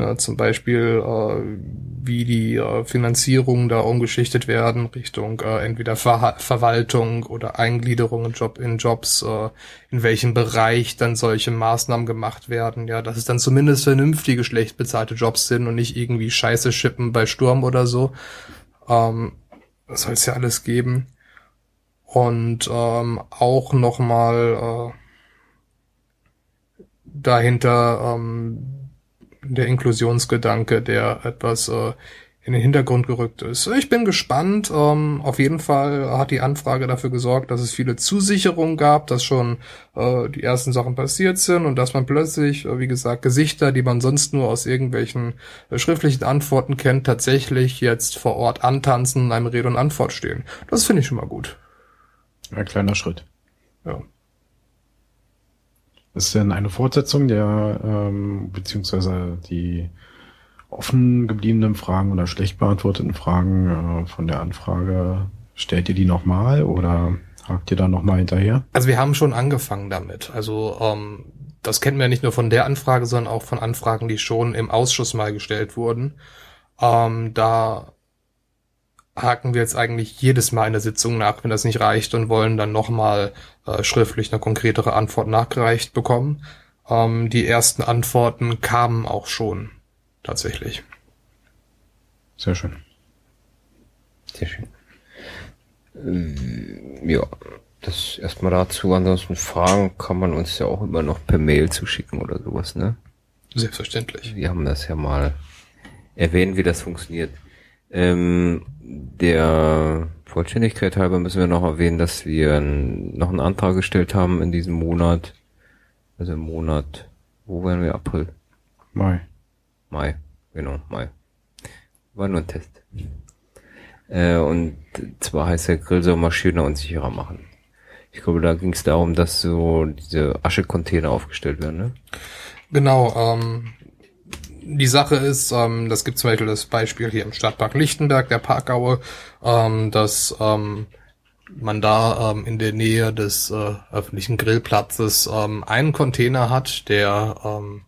Ne, zum Beispiel, äh, wie die äh, Finanzierungen da umgeschichtet werden Richtung äh, entweder Ver Verwaltung oder Eingliederung in, Job in Jobs, äh, in welchem Bereich dann solche Maßnahmen gemacht werden. Ja, dass es dann zumindest vernünftige, schlecht bezahlte Jobs sind und nicht irgendwie Scheiße schippen bei Sturm oder so. Ähm, das soll es ja alles geben. Und ähm, auch nochmal äh, dahinter ähm, der Inklusionsgedanke, der etwas äh, in den Hintergrund gerückt ist. Ich bin gespannt. Ähm, auf jeden Fall hat die Anfrage dafür gesorgt, dass es viele Zusicherungen gab, dass schon äh, die ersten Sachen passiert sind und dass man plötzlich, äh, wie gesagt, Gesichter, die man sonst nur aus irgendwelchen äh, schriftlichen Antworten kennt, tatsächlich jetzt vor Ort antanzen und einem Rede und Antwort stehen. Das finde ich schon mal gut. Ein kleiner Schritt. Ja. Ist denn eine Fortsetzung der, ähm, beziehungsweise die offen gebliebenen Fragen oder schlecht beantworteten Fragen äh, von der Anfrage, stellt ihr die nochmal oder hakt ihr da nochmal hinterher? Also wir haben schon angefangen damit. Also ähm, das kennen wir nicht nur von der Anfrage, sondern auch von Anfragen, die schon im Ausschuss mal gestellt wurden. Ähm, da haken wir jetzt eigentlich jedes Mal in der Sitzung nach, wenn das nicht reicht und wollen dann nochmal äh, schriftlich eine konkretere Antwort nachgereicht bekommen. Ähm, die ersten Antworten kamen auch schon tatsächlich. Sehr schön. Sehr schön. Ähm, ja, das erstmal dazu. Ansonsten Fragen kann man uns ja auch immer noch per Mail zuschicken oder sowas, ne? Selbstverständlich. Wir haben das ja mal erwähnt, wie das funktioniert. Ähm, der Vollständigkeit halber müssen wir noch erwähnen, dass wir noch einen Antrag gestellt haben in diesem Monat. Also im Monat, wo wären wir? April? Mai. Mai, genau, Mai. War nur ein Test. Äh, und zwar heißt der Grill soll mal schöner und sicherer machen. Ich glaube, da ging es darum, dass so diese Aschecontainer aufgestellt werden, ne? Genau, ähm, die Sache ist, ähm, das gibt zum Beispiel das Beispiel hier im Stadtpark Lichtenberg, der Parkaue, ähm, dass ähm, man da ähm, in der Nähe des äh, öffentlichen Grillplatzes ähm, einen Container hat, der ähm,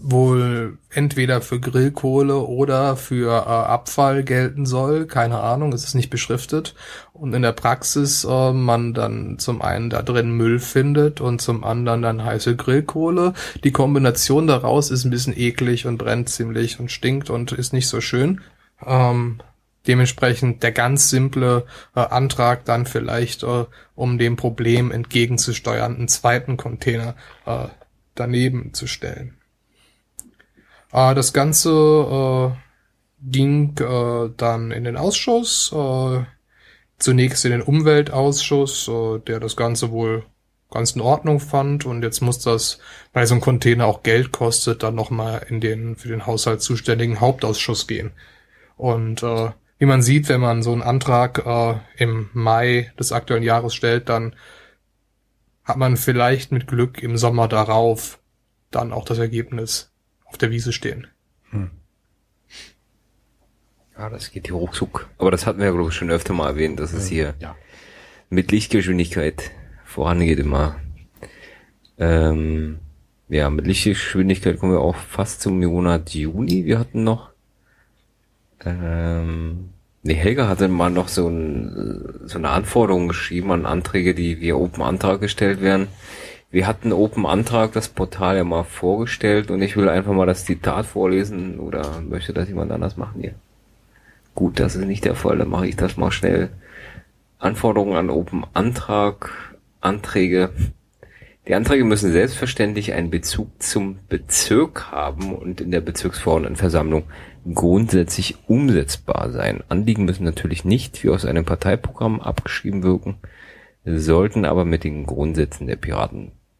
wohl entweder für Grillkohle oder für äh, Abfall gelten soll. Keine Ahnung, es ist nicht beschriftet. Und in der Praxis äh, man dann zum einen da drin Müll findet und zum anderen dann heiße Grillkohle. Die Kombination daraus ist ein bisschen eklig und brennt ziemlich und stinkt und ist nicht so schön. Ähm, dementsprechend der ganz simple äh, Antrag dann vielleicht, äh, um dem Problem entgegenzusteuern, einen zweiten Container äh, daneben zu stellen. Äh, das Ganze äh, ging äh, dann in den Ausschuss, äh, zunächst in den Umweltausschuss, äh, der das Ganze wohl ganz in Ordnung fand und jetzt muss das, weil so ein Container auch Geld kostet, dann nochmal in den für den Haushalt zuständigen Hauptausschuss gehen. Und äh, wie man sieht, wenn man so einen Antrag äh, im Mai des aktuellen Jahres stellt, dann hat man vielleicht mit Glück im Sommer darauf dann auch das Ergebnis auf der Wiese stehen. Hm. Ja, das geht hier ruckzuck. Aber das hatten wir ja, glaube ich, schon öfter mal erwähnt, dass es hier ja. mit Lichtgeschwindigkeit vorangeht immer. Ähm, ja, mit Lichtgeschwindigkeit kommen wir auch fast zum Monat Juni. Wir hatten noch, ähm, nee, Helga hatte mal noch so, ein, so eine Anforderung geschrieben an Anträge, die via Open Antrag gestellt werden Wir hatten Open Antrag das Portal ja mal vorgestellt und ich will einfach mal das Zitat vorlesen oder möchte das jemand anders machen hier? Gut, das ist nicht der Fall, dann mache ich das mal schnell. Anforderungen an Open Antrag, Anträge. Die Anträge müssen selbstverständlich einen Bezug zum Bezirk haben und in der Bezirksverordnetenversammlung grundsätzlich umsetzbar sein. Anliegen müssen natürlich nicht wie aus einem Parteiprogramm abgeschrieben wirken, sollten aber mit den Grundsätzen der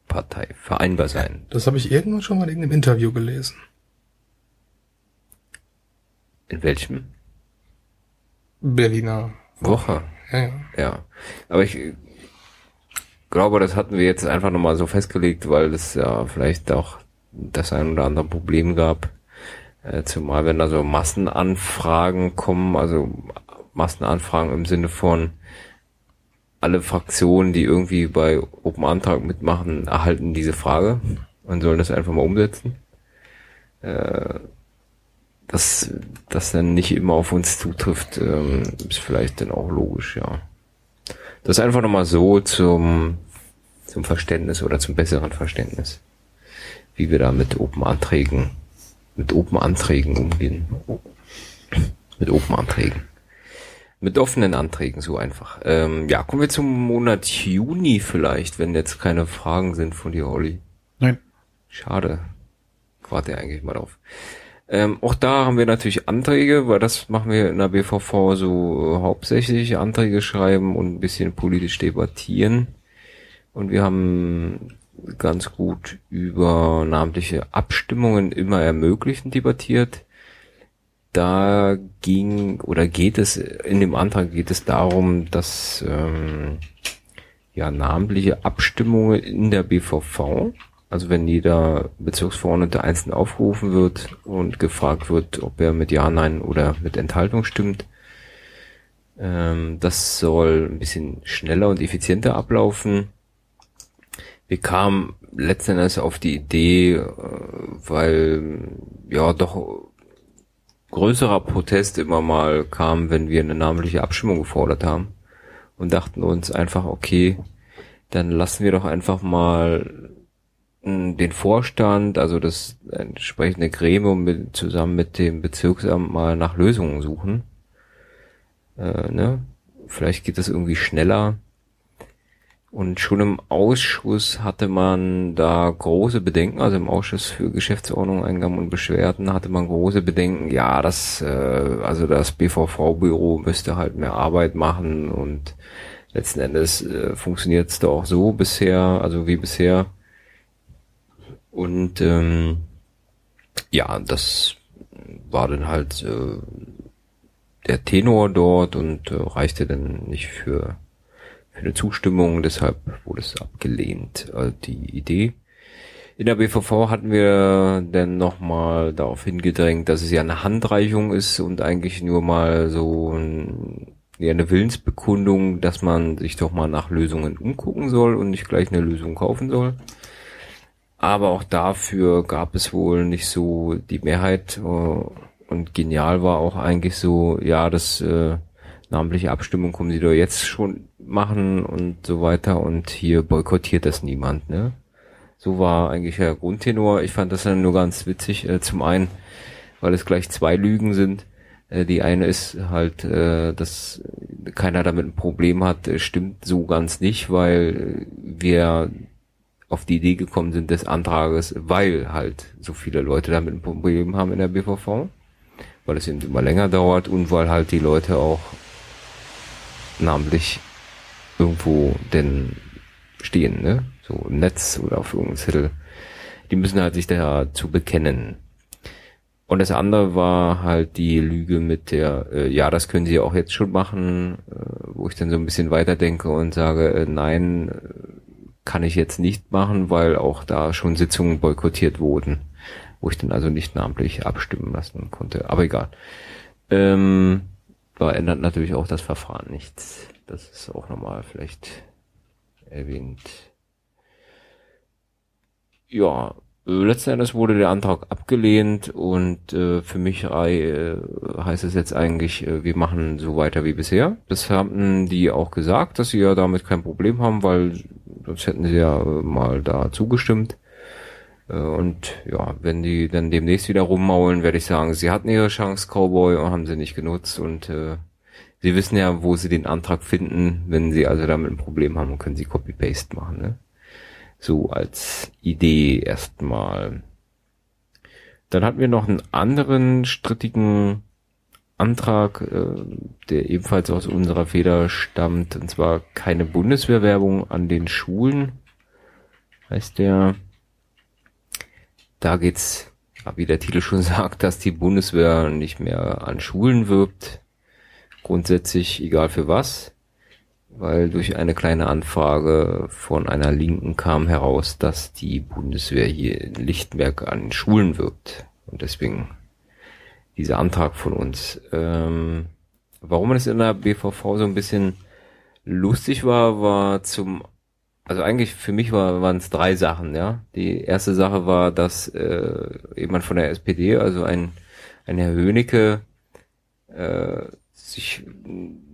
Piratenpartei vereinbar sein. Das habe ich irgendwann schon mal in einem Interview gelesen. In welchem? Berliner Woche. Ja, ja. ja. Aber ich glaube, das hatten wir jetzt einfach nochmal so festgelegt, weil es ja vielleicht auch das ein oder andere Problem gab. Äh, zumal wenn da so Massenanfragen kommen, also Massenanfragen im Sinne von alle Fraktionen, die irgendwie bei Open Antrag mitmachen, erhalten diese Frage und sollen das einfach mal umsetzen. Äh, dass das dann nicht immer auf uns zutrifft, ähm, ist vielleicht dann auch logisch, ja. Das einfach nochmal so zum, zum Verständnis oder zum besseren Verständnis, wie wir da mit Open Anträgen, mit Open Anträgen umgehen. Mit Open Anträgen. Mit offenen Anträgen, so einfach. Ähm, ja, kommen wir zum Monat Juni vielleicht, wenn jetzt keine Fragen sind von dir, Olli. Nein. Schade. Warte eigentlich mal drauf. Ähm, auch da haben wir natürlich Anträge, weil das machen wir in der BVV so äh, hauptsächlich Anträge schreiben und ein bisschen politisch debattieren. Und wir haben ganz gut über namentliche Abstimmungen immer ermöglichen debattiert. Da ging oder geht es in dem Antrag geht es darum, dass ähm, ja namentliche Abstimmungen in der BVV also wenn jeder Bezirksverordnete einzeln aufgerufen wird und gefragt wird, ob er mit Ja, Nein oder mit Enthaltung stimmt, ähm, das soll ein bisschen schneller und effizienter ablaufen. Wir kamen letztendlich auf die Idee, äh, weil ja doch größerer Protest immer mal kam, wenn wir eine namentliche Abstimmung gefordert haben und dachten uns einfach, okay, dann lassen wir doch einfach mal den Vorstand, also das entsprechende Gremium mit, zusammen mit dem Bezirksamt mal nach Lösungen suchen. Äh, ne? Vielleicht geht das irgendwie schneller. Und schon im Ausschuss hatte man da große Bedenken, also im Ausschuss für Geschäftsordnung, Eingaben und Beschwerden hatte man große Bedenken, ja, das, äh, also das BVV-Büro müsste halt mehr Arbeit machen und letzten Endes äh, funktioniert es da auch so bisher, also wie bisher. Und ähm, ja, das war dann halt äh, der Tenor dort und äh, reichte dann nicht für, für eine Zustimmung, deshalb wurde es abgelehnt, äh, die Idee. In der BVV hatten wir dann nochmal darauf hingedrängt, dass es ja eine Handreichung ist und eigentlich nur mal so ein, ja, eine Willensbekundung, dass man sich doch mal nach Lösungen umgucken soll und nicht gleich eine Lösung kaufen soll. Aber auch dafür gab es wohl nicht so die Mehrheit. Äh, und genial war auch eigentlich so, ja, das äh, namentliche Abstimmung kommen sie doch jetzt schon machen und so weiter. Und hier boykottiert das niemand, ne? So war eigentlich der Grundtenor. Ich fand das dann nur ganz witzig. Äh, zum einen, weil es gleich zwei Lügen sind. Äh, die eine ist halt, äh, dass keiner damit ein Problem hat, stimmt so ganz nicht, weil wir auf die Idee gekommen sind des Antrages, weil halt so viele Leute damit ein Problem haben in der BVV, weil es eben immer länger dauert und weil halt die Leute auch namentlich irgendwo denn stehen, ne? So im Netz oder auf irgendeinem Zettel. Die müssen halt sich dazu bekennen. Und das andere war halt die Lüge mit der, äh, ja, das können sie auch jetzt schon machen, äh, wo ich dann so ein bisschen weiterdenke und sage, äh, nein, kann ich jetzt nicht machen, weil auch da schon Sitzungen boykottiert wurden, wo ich dann also nicht namentlich abstimmen lassen konnte. Aber egal. Ähm, da ändert natürlich auch das Verfahren nichts. Das ist auch nochmal vielleicht erwähnt. Ja, letzten Endes wurde der Antrag abgelehnt und äh, für mich äh, heißt es jetzt eigentlich, äh, wir machen so weiter wie bisher. Das haben die auch gesagt, dass sie ja damit kein Problem haben, weil sonst hätten sie ja mal da zugestimmt. Äh, und ja, wenn die dann demnächst wieder rummaulen, werde ich sagen, sie hatten ihre Chance, Cowboy, und haben sie nicht genutzt. Und äh, sie wissen ja, wo sie den Antrag finden. Wenn sie also damit ein Problem haben, können sie Copy-Paste machen. Ne? So als Idee erstmal. Dann hatten wir noch einen anderen strittigen Antrag, äh, der ebenfalls aus unserer Feder stammt, und zwar keine Bundeswehrwerbung an den Schulen, heißt der. Da geht's, wie der Titel schon sagt, dass die Bundeswehr nicht mehr an Schulen wirbt. Grundsätzlich egal für was. Weil durch eine kleine Anfrage von einer Linken kam heraus, dass die Bundeswehr hier in Lichtenberg an Schulen wirbt. Und deswegen dieser Antrag von uns. Ähm, warum es in der BVV so ein bisschen lustig war, war zum also eigentlich für mich war, waren es drei Sachen, ja. Die erste Sache war, dass äh, jemand von der SPD, also ein, ein Herr Hönicke, äh, sich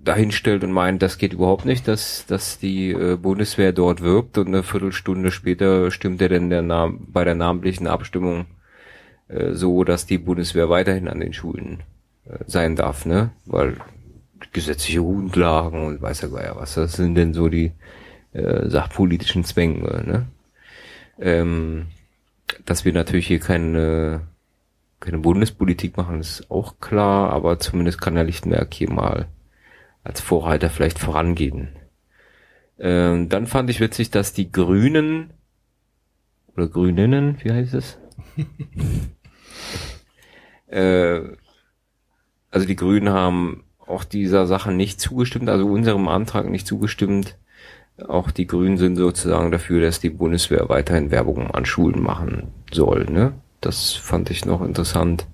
dahinstellt und meint, das geht überhaupt nicht, dass, dass die äh, Bundeswehr dort wirbt und eine Viertelstunde später stimmt er denn der Nam bei der namentlichen Abstimmung äh, so, dass die Bundeswehr weiterhin an den Schulen äh, sein darf, ne? Weil gesetzliche Grundlagen und weiß ja was, das sind denn so die äh, sachpolitischen Zwänge. Ne? Ähm, dass wir natürlich hier keine, keine Bundespolitik machen, ist auch klar, aber zumindest kann der Lichtenberg hier mal als Vorreiter vielleicht vorangehen. Ähm, dann fand ich witzig, dass die Grünen oder Grüninnen, wie heißt es? äh, also die Grünen haben auch dieser Sache nicht zugestimmt, also unserem Antrag nicht zugestimmt, auch die Grünen sind sozusagen dafür, dass die Bundeswehr weiterhin Werbung an Schulen machen soll. Ne? Das fand ich noch interessant.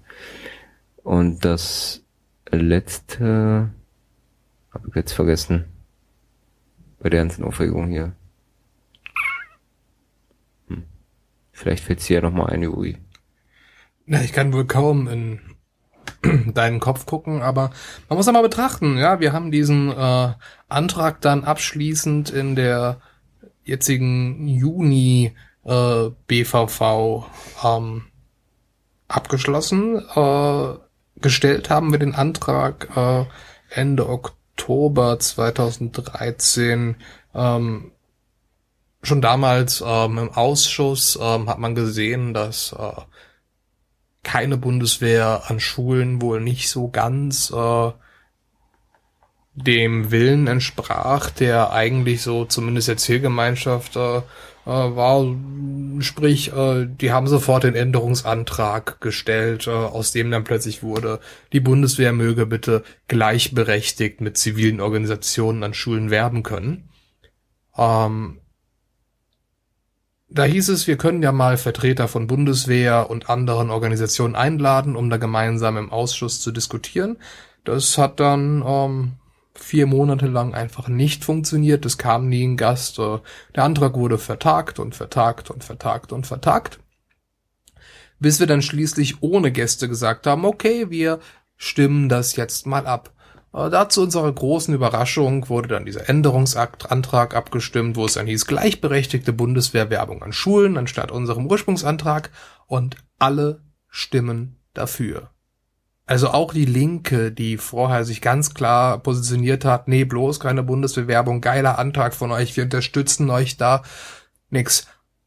Und das letzte habe ich jetzt vergessen. Bei der ganzen Aufregung hier. Hm. Vielleicht fällt es ja nochmal ein, Juri. Na, ich kann wohl kaum in deinen Kopf gucken, aber man muss einmal betrachten, ja, wir haben diesen äh, Antrag dann abschließend in der jetzigen Juni äh, BVV ähm, abgeschlossen. Äh, gestellt haben wir den Antrag äh, Ende Oktober 2013. Ähm, schon damals ähm, im Ausschuss ähm, hat man gesehen, dass äh, keine Bundeswehr an Schulen wohl nicht so ganz äh, dem Willen entsprach, der eigentlich so zumindest der Zielgemeinschaft äh, äh, war. Sprich, äh, die haben sofort den Änderungsantrag gestellt, äh, aus dem dann plötzlich wurde, die Bundeswehr möge bitte gleichberechtigt mit zivilen Organisationen an Schulen werben können. Ähm, da hieß es, wir können ja mal Vertreter von Bundeswehr und anderen Organisationen einladen, um da gemeinsam im Ausschuss zu diskutieren. Das hat dann ähm, vier Monate lang einfach nicht funktioniert. Es kam nie ein Gast. Äh, der Antrag wurde vertagt und vertagt und vertagt und vertagt. Bis wir dann schließlich ohne Gäste gesagt haben, okay, wir stimmen das jetzt mal ab. Da zu unserer großen Überraschung wurde dann dieser Änderungsantrag abgestimmt, wo es dann hieß, gleichberechtigte Bundeswehrwerbung an Schulen anstatt unserem Ursprungsantrag und alle stimmen dafür. Also auch die Linke, die vorher sich ganz klar positioniert hat, nee, bloß keine Bundeswehrwerbung, geiler Antrag von euch, wir unterstützen euch da, nix.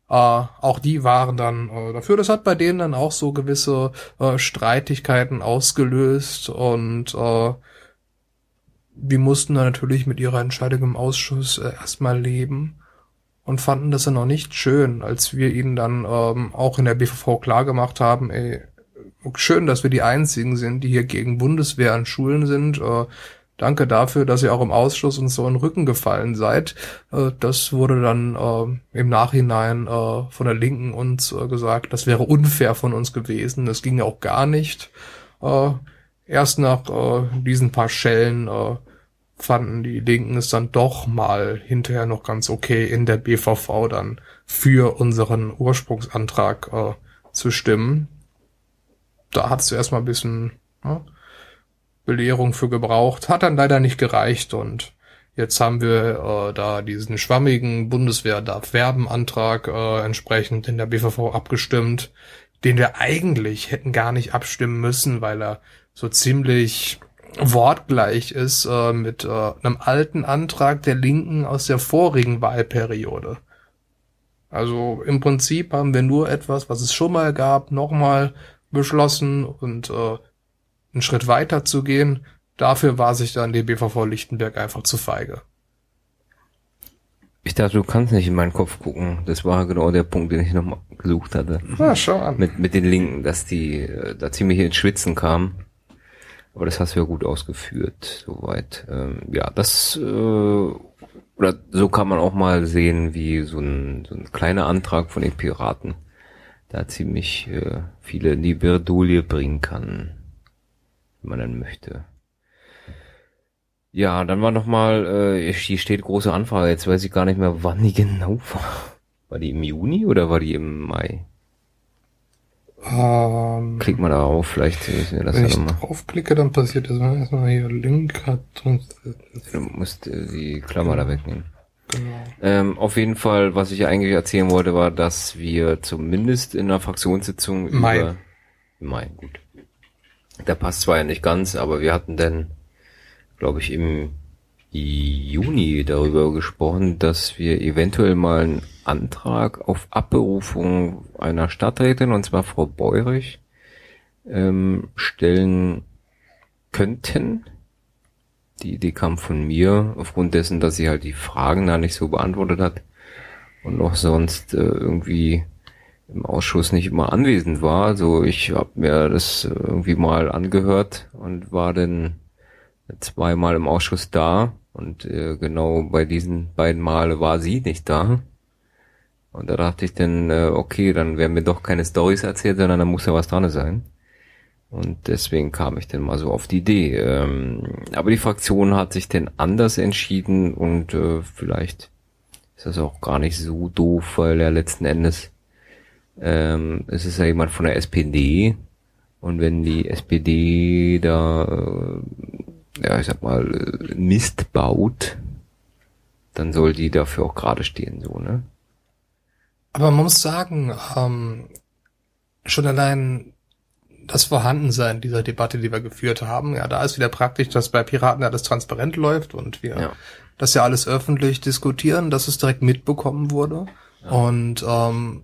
Äh, auch die waren dann äh, dafür. Das hat bei denen dann auch so gewisse äh, Streitigkeiten ausgelöst und äh, die mussten dann natürlich mit ihrer Entscheidung im Ausschuss äh, erstmal leben und fanden das dann auch nicht schön, als wir ihnen dann ähm, auch in der BVV klargemacht haben, ey, schön, dass wir die einzigen sind, die hier gegen Bundeswehr an Schulen sind. Äh, danke dafür, dass ihr auch im Ausschuss uns so in den Rücken gefallen seid. Äh, das wurde dann äh, im Nachhinein äh, von der Linken uns äh, gesagt, das wäre unfair von uns gewesen. Das ging auch gar nicht. Erst nach äh, diesen paar Schellen äh, fanden die Linken es dann doch mal hinterher noch ganz okay in der BVV dann für unseren Ursprungsantrag äh, zu stimmen. Da hat es erstmal ein bisschen ja, Belehrung für gebraucht, hat dann leider nicht gereicht und Jetzt haben wir äh, da diesen schwammigen Bundeswehr darf werben Antrag äh, entsprechend in der BVV abgestimmt, den wir eigentlich hätten gar nicht abstimmen müssen, weil er so ziemlich wortgleich ist äh, mit äh, einem alten Antrag der Linken aus der vorigen Wahlperiode. Also im Prinzip haben wir nur etwas, was es schon mal gab, nochmal beschlossen und äh, einen Schritt weiter zu gehen. Dafür war sich dann die BVV Lichtenberg einfach zu feige. Ich dachte, du kannst nicht in meinen Kopf gucken. Das war genau der Punkt, den ich noch gesucht hatte. Na, schau an. Mit, mit den Linken, dass die äh, da ziemlich ins Schwitzen kamen. Aber das hast du ja gut ausgeführt, soweit. Ähm, ja, das äh, oder so kann man auch mal sehen, wie so ein, so ein kleiner Antrag von den Piraten da ziemlich äh, viele in die Birdulie bringen kann, wenn man dann möchte. Ja, dann war noch mal, äh, hier steht große Anfrage, jetzt weiß ich gar nicht mehr, wann die genau war. War die im Juni oder war die im Mai? Ähm, Klick mal darauf, vielleicht ist mir das wenn ja ich draufklicke, dann passiert das erstmal hier Link hat Du musst äh, die Klammer da wegnehmen. genau. Ähm, auf jeden Fall, was ich eigentlich erzählen wollte, war, dass wir zumindest in einer Fraktionssitzung Mai. über Mai, gut. Da passt zwar ja nicht ganz, aber wir hatten dann, glaube ich, im Juni darüber gesprochen, dass wir eventuell mal einen Antrag auf Abberufung einer Stadträtin, und zwar Frau Beurich, ähm, stellen könnten. Die Idee kam von mir, aufgrund dessen, dass sie halt die Fragen da nicht so beantwortet hat und noch sonst äh, irgendwie im Ausschuss nicht immer anwesend war. Also ich habe mir das irgendwie mal angehört und war dann zweimal im Ausschuss da und äh, genau bei diesen beiden Male war sie nicht da. Und da dachte ich dann, äh, okay, dann werden mir doch keine Stories erzählt, sondern da muss ja was dran sein. Und deswegen kam ich dann mal so auf die Idee. Ähm, aber die Fraktion hat sich denn anders entschieden und äh, vielleicht ist das auch gar nicht so doof, weil ja letzten Endes ähm, es ist ja jemand von der SPD und wenn die SPD da, äh, ja ich sag mal, Mist baut, dann soll die dafür auch gerade stehen, so, ne? Aber man muss sagen, ähm, schon allein das Vorhandensein dieser Debatte, die wir geführt haben, ja, da ist wieder praktisch, dass bei Piraten alles transparent läuft und wir Ja. das ja alles öffentlich diskutieren, dass es direkt mitbekommen wurde. Und ähm,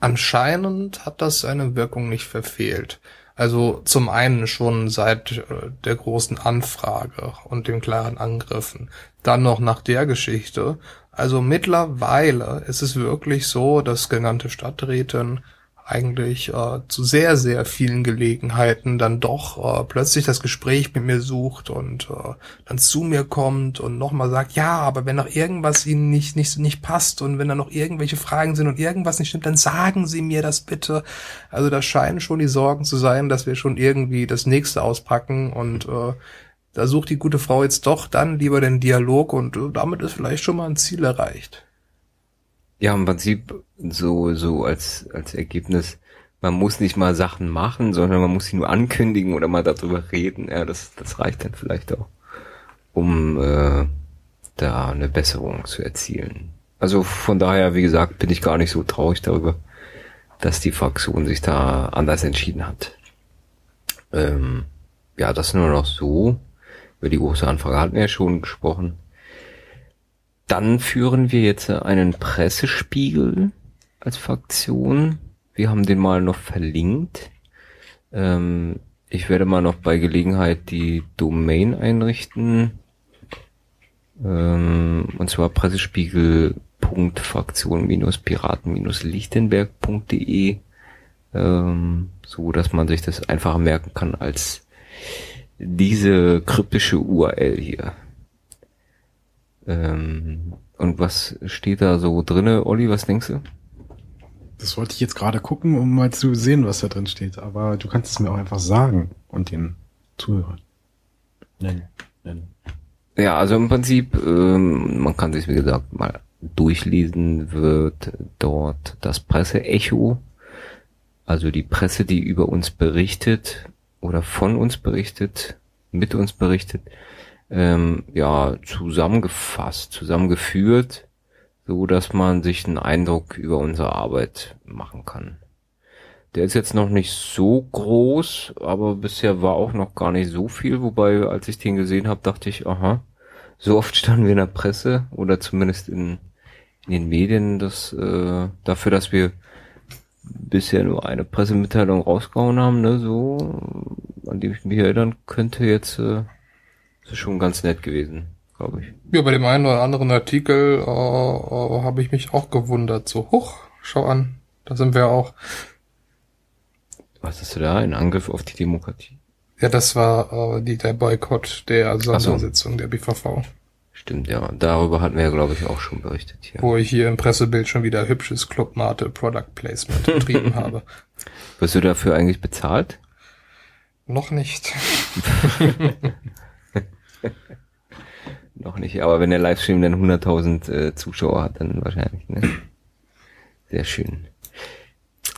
anscheinend hat das seine Wirkung nicht verfehlt. Also zum einen schon seit äh, der großen Anfrage und den klaren Angriffen. Dann noch nach der Geschichte. Also mittlerweile ist es wirklich so, dass genannte Stadträtin eigentlich äh, zu sehr, sehr vielen Gelegenheiten dann doch äh, plötzlich das Gespräch mit mir sucht und äh, dann zu mir kommt und nochmal sagt, ja, aber wenn noch irgendwas Ihnen nicht, nicht, nicht passt und wenn da noch irgendwelche Fragen sind und irgendwas nicht stimmt, dann sagen Sie mir das bitte. Also da scheinen schon die Sorgen zu sein, dass wir schon irgendwie das nächste auspacken und äh, da sucht die gute Frau jetzt doch dann lieber den Dialog und äh, damit ist vielleicht schon mal ein Ziel erreicht. Ja, im Prinzip so, so als, als Ergebnis, man muss nicht mal Sachen machen, sondern man muss sie nur ankündigen oder mal darüber reden. Ja, das, das reicht dann vielleicht auch, um äh, da eine Besserung zu erzielen. Also von daher, wie gesagt, bin ich gar nicht so traurig darüber, dass die Fraktion sich da anders entschieden hat. Ähm, ja, das nur noch so. Über die große Anfrage hatten wir ja schon gesprochen. Dann führen wir jetzt einen Pressespiegel als Fraktion. Wir haben den mal noch verlinkt. Ähm, ich werde mal noch bei Gelegenheit die Domain einrichten. Ähm, und zwar pressespiegel.fraktion-piraten-lichtenberg.de ähm, so dass man sich das einfach merken kann als diese kryptische URL hier. Ähm, und was steht da so drinne, Olli? Was denkst du? Das wollte ich jetzt gerade gucken, um mal zu sehen, was da drin steht. Aber du kannst es mir auch einfach sagen und den Zuhörern nennen. nennen. Ja, also im Prinzip, ähm, man kann sich wie gesagt mal durchlesen, wird dort das Presseecho, also die Presse, die über uns berichtet oder von uns berichtet, mit uns berichtet, ähm, ja zusammengefasst, zusammengeführt, so dass man sich einen Eindruck über unsere Arbeit machen kann. Der ist jetzt noch nicht so groß, aber bisher war auch noch gar nicht so viel, wobei als ich den gesehen habe, dachte ich, aha, so oft standen wir in der Presse oder zumindest in, in den Medien, dass äh, dafür, dass wir bisher nur eine Pressemitteilung rausgehauen haben, ne, so, an dem ich mich erinnern könnte, jetzt äh, ist schon ganz nett gewesen, glaube ich. Ja, bei dem einen oder anderen Artikel äh, äh, habe ich mich auch gewundert. So, hoch, schau an, da sind wir auch. Was ist da? Ein Angriff auf die Demokratie? Ja, das war äh, die, der Boykott der Sondersitzung so. der BVV. Stimmt, ja. Darüber hatten wir ja, glaube ich, auch schon berichtet hier. Wo ich hier im Pressebild schon wieder hübsches Clubmate Product Placement betrieben habe. Wirst du dafür eigentlich bezahlt? Noch nicht. Noch nicht, aber wenn der Livestream dann 100.000 äh, Zuschauer hat, dann wahrscheinlich. Ne? Sehr schön.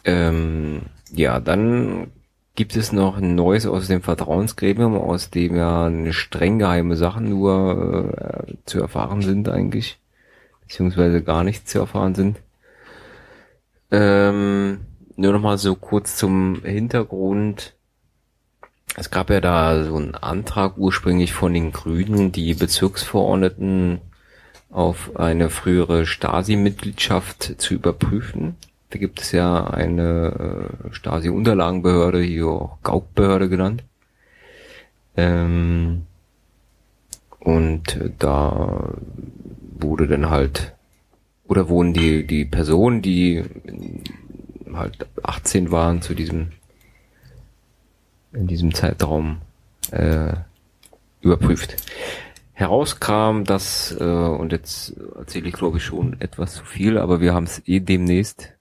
Ähm, ja, dann gibt es noch ein Neues aus dem Vertrauensgremium, aus dem ja eine streng geheime Sachen nur äh, zu erfahren sind eigentlich, beziehungsweise gar nicht zu erfahren sind. Ähm, nur noch mal so kurz zum Hintergrund. Es gab ja da so einen Antrag ursprünglich von den Grünen, die Bezirksverordneten auf eine frühere Stasi-Mitgliedschaft zu überprüfen. Da gibt es ja eine äh, Stasi-Unterlagenbehörde, hier auch Gauk-Behörde genannt. Ähm, und da wurde dann halt, oder wurden die, die Personen, die halt 18 waren zu diesem in diesem Zeitraum äh, überprüft. Herauskam, dass, äh, und jetzt erzähle ich glaube ich schon etwas zu viel, aber wir haben es eh demnächst.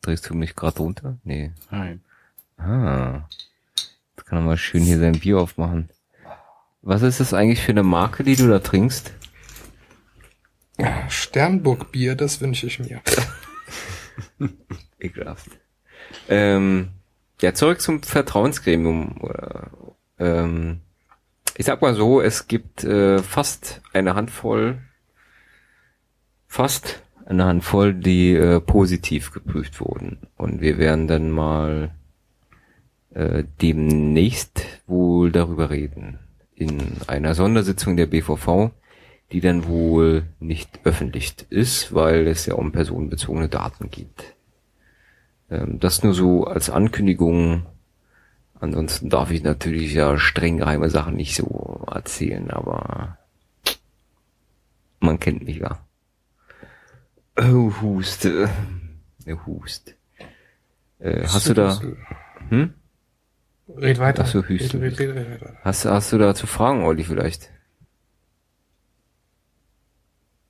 Drehst du mich gerade runter? Nee. Nein. Ah. Jetzt kann er mal schön hier sein Bier aufmachen. Was ist das eigentlich für eine Marke, die du da trinkst? Sternburg Bier, das wünsche ich mir. Ekelhaft. Ähm, ja, zurück zum Vertrauensgremium. Ähm, ich sag mal so, es gibt äh, fast eine Handvoll, fast eine Handvoll, die äh, positiv geprüft wurden. Und wir werden dann mal äh, demnächst wohl darüber reden. In einer Sondersitzung der BVV, die dann wohl nicht öffentlich ist, weil es ja um personenbezogene Daten geht. Ähm, das nur so als Ankündigung. Ansonsten darf ich natürlich ja streng geheime Sachen nicht so erzählen, aber man kennt mich ja. Oh, Hust. Der Hust. Äh, hast du da... Hm? Red weiter. Ach so, Hüsten. Red, red, red, red, Hast, hast du da zu fragen, Olli, vielleicht?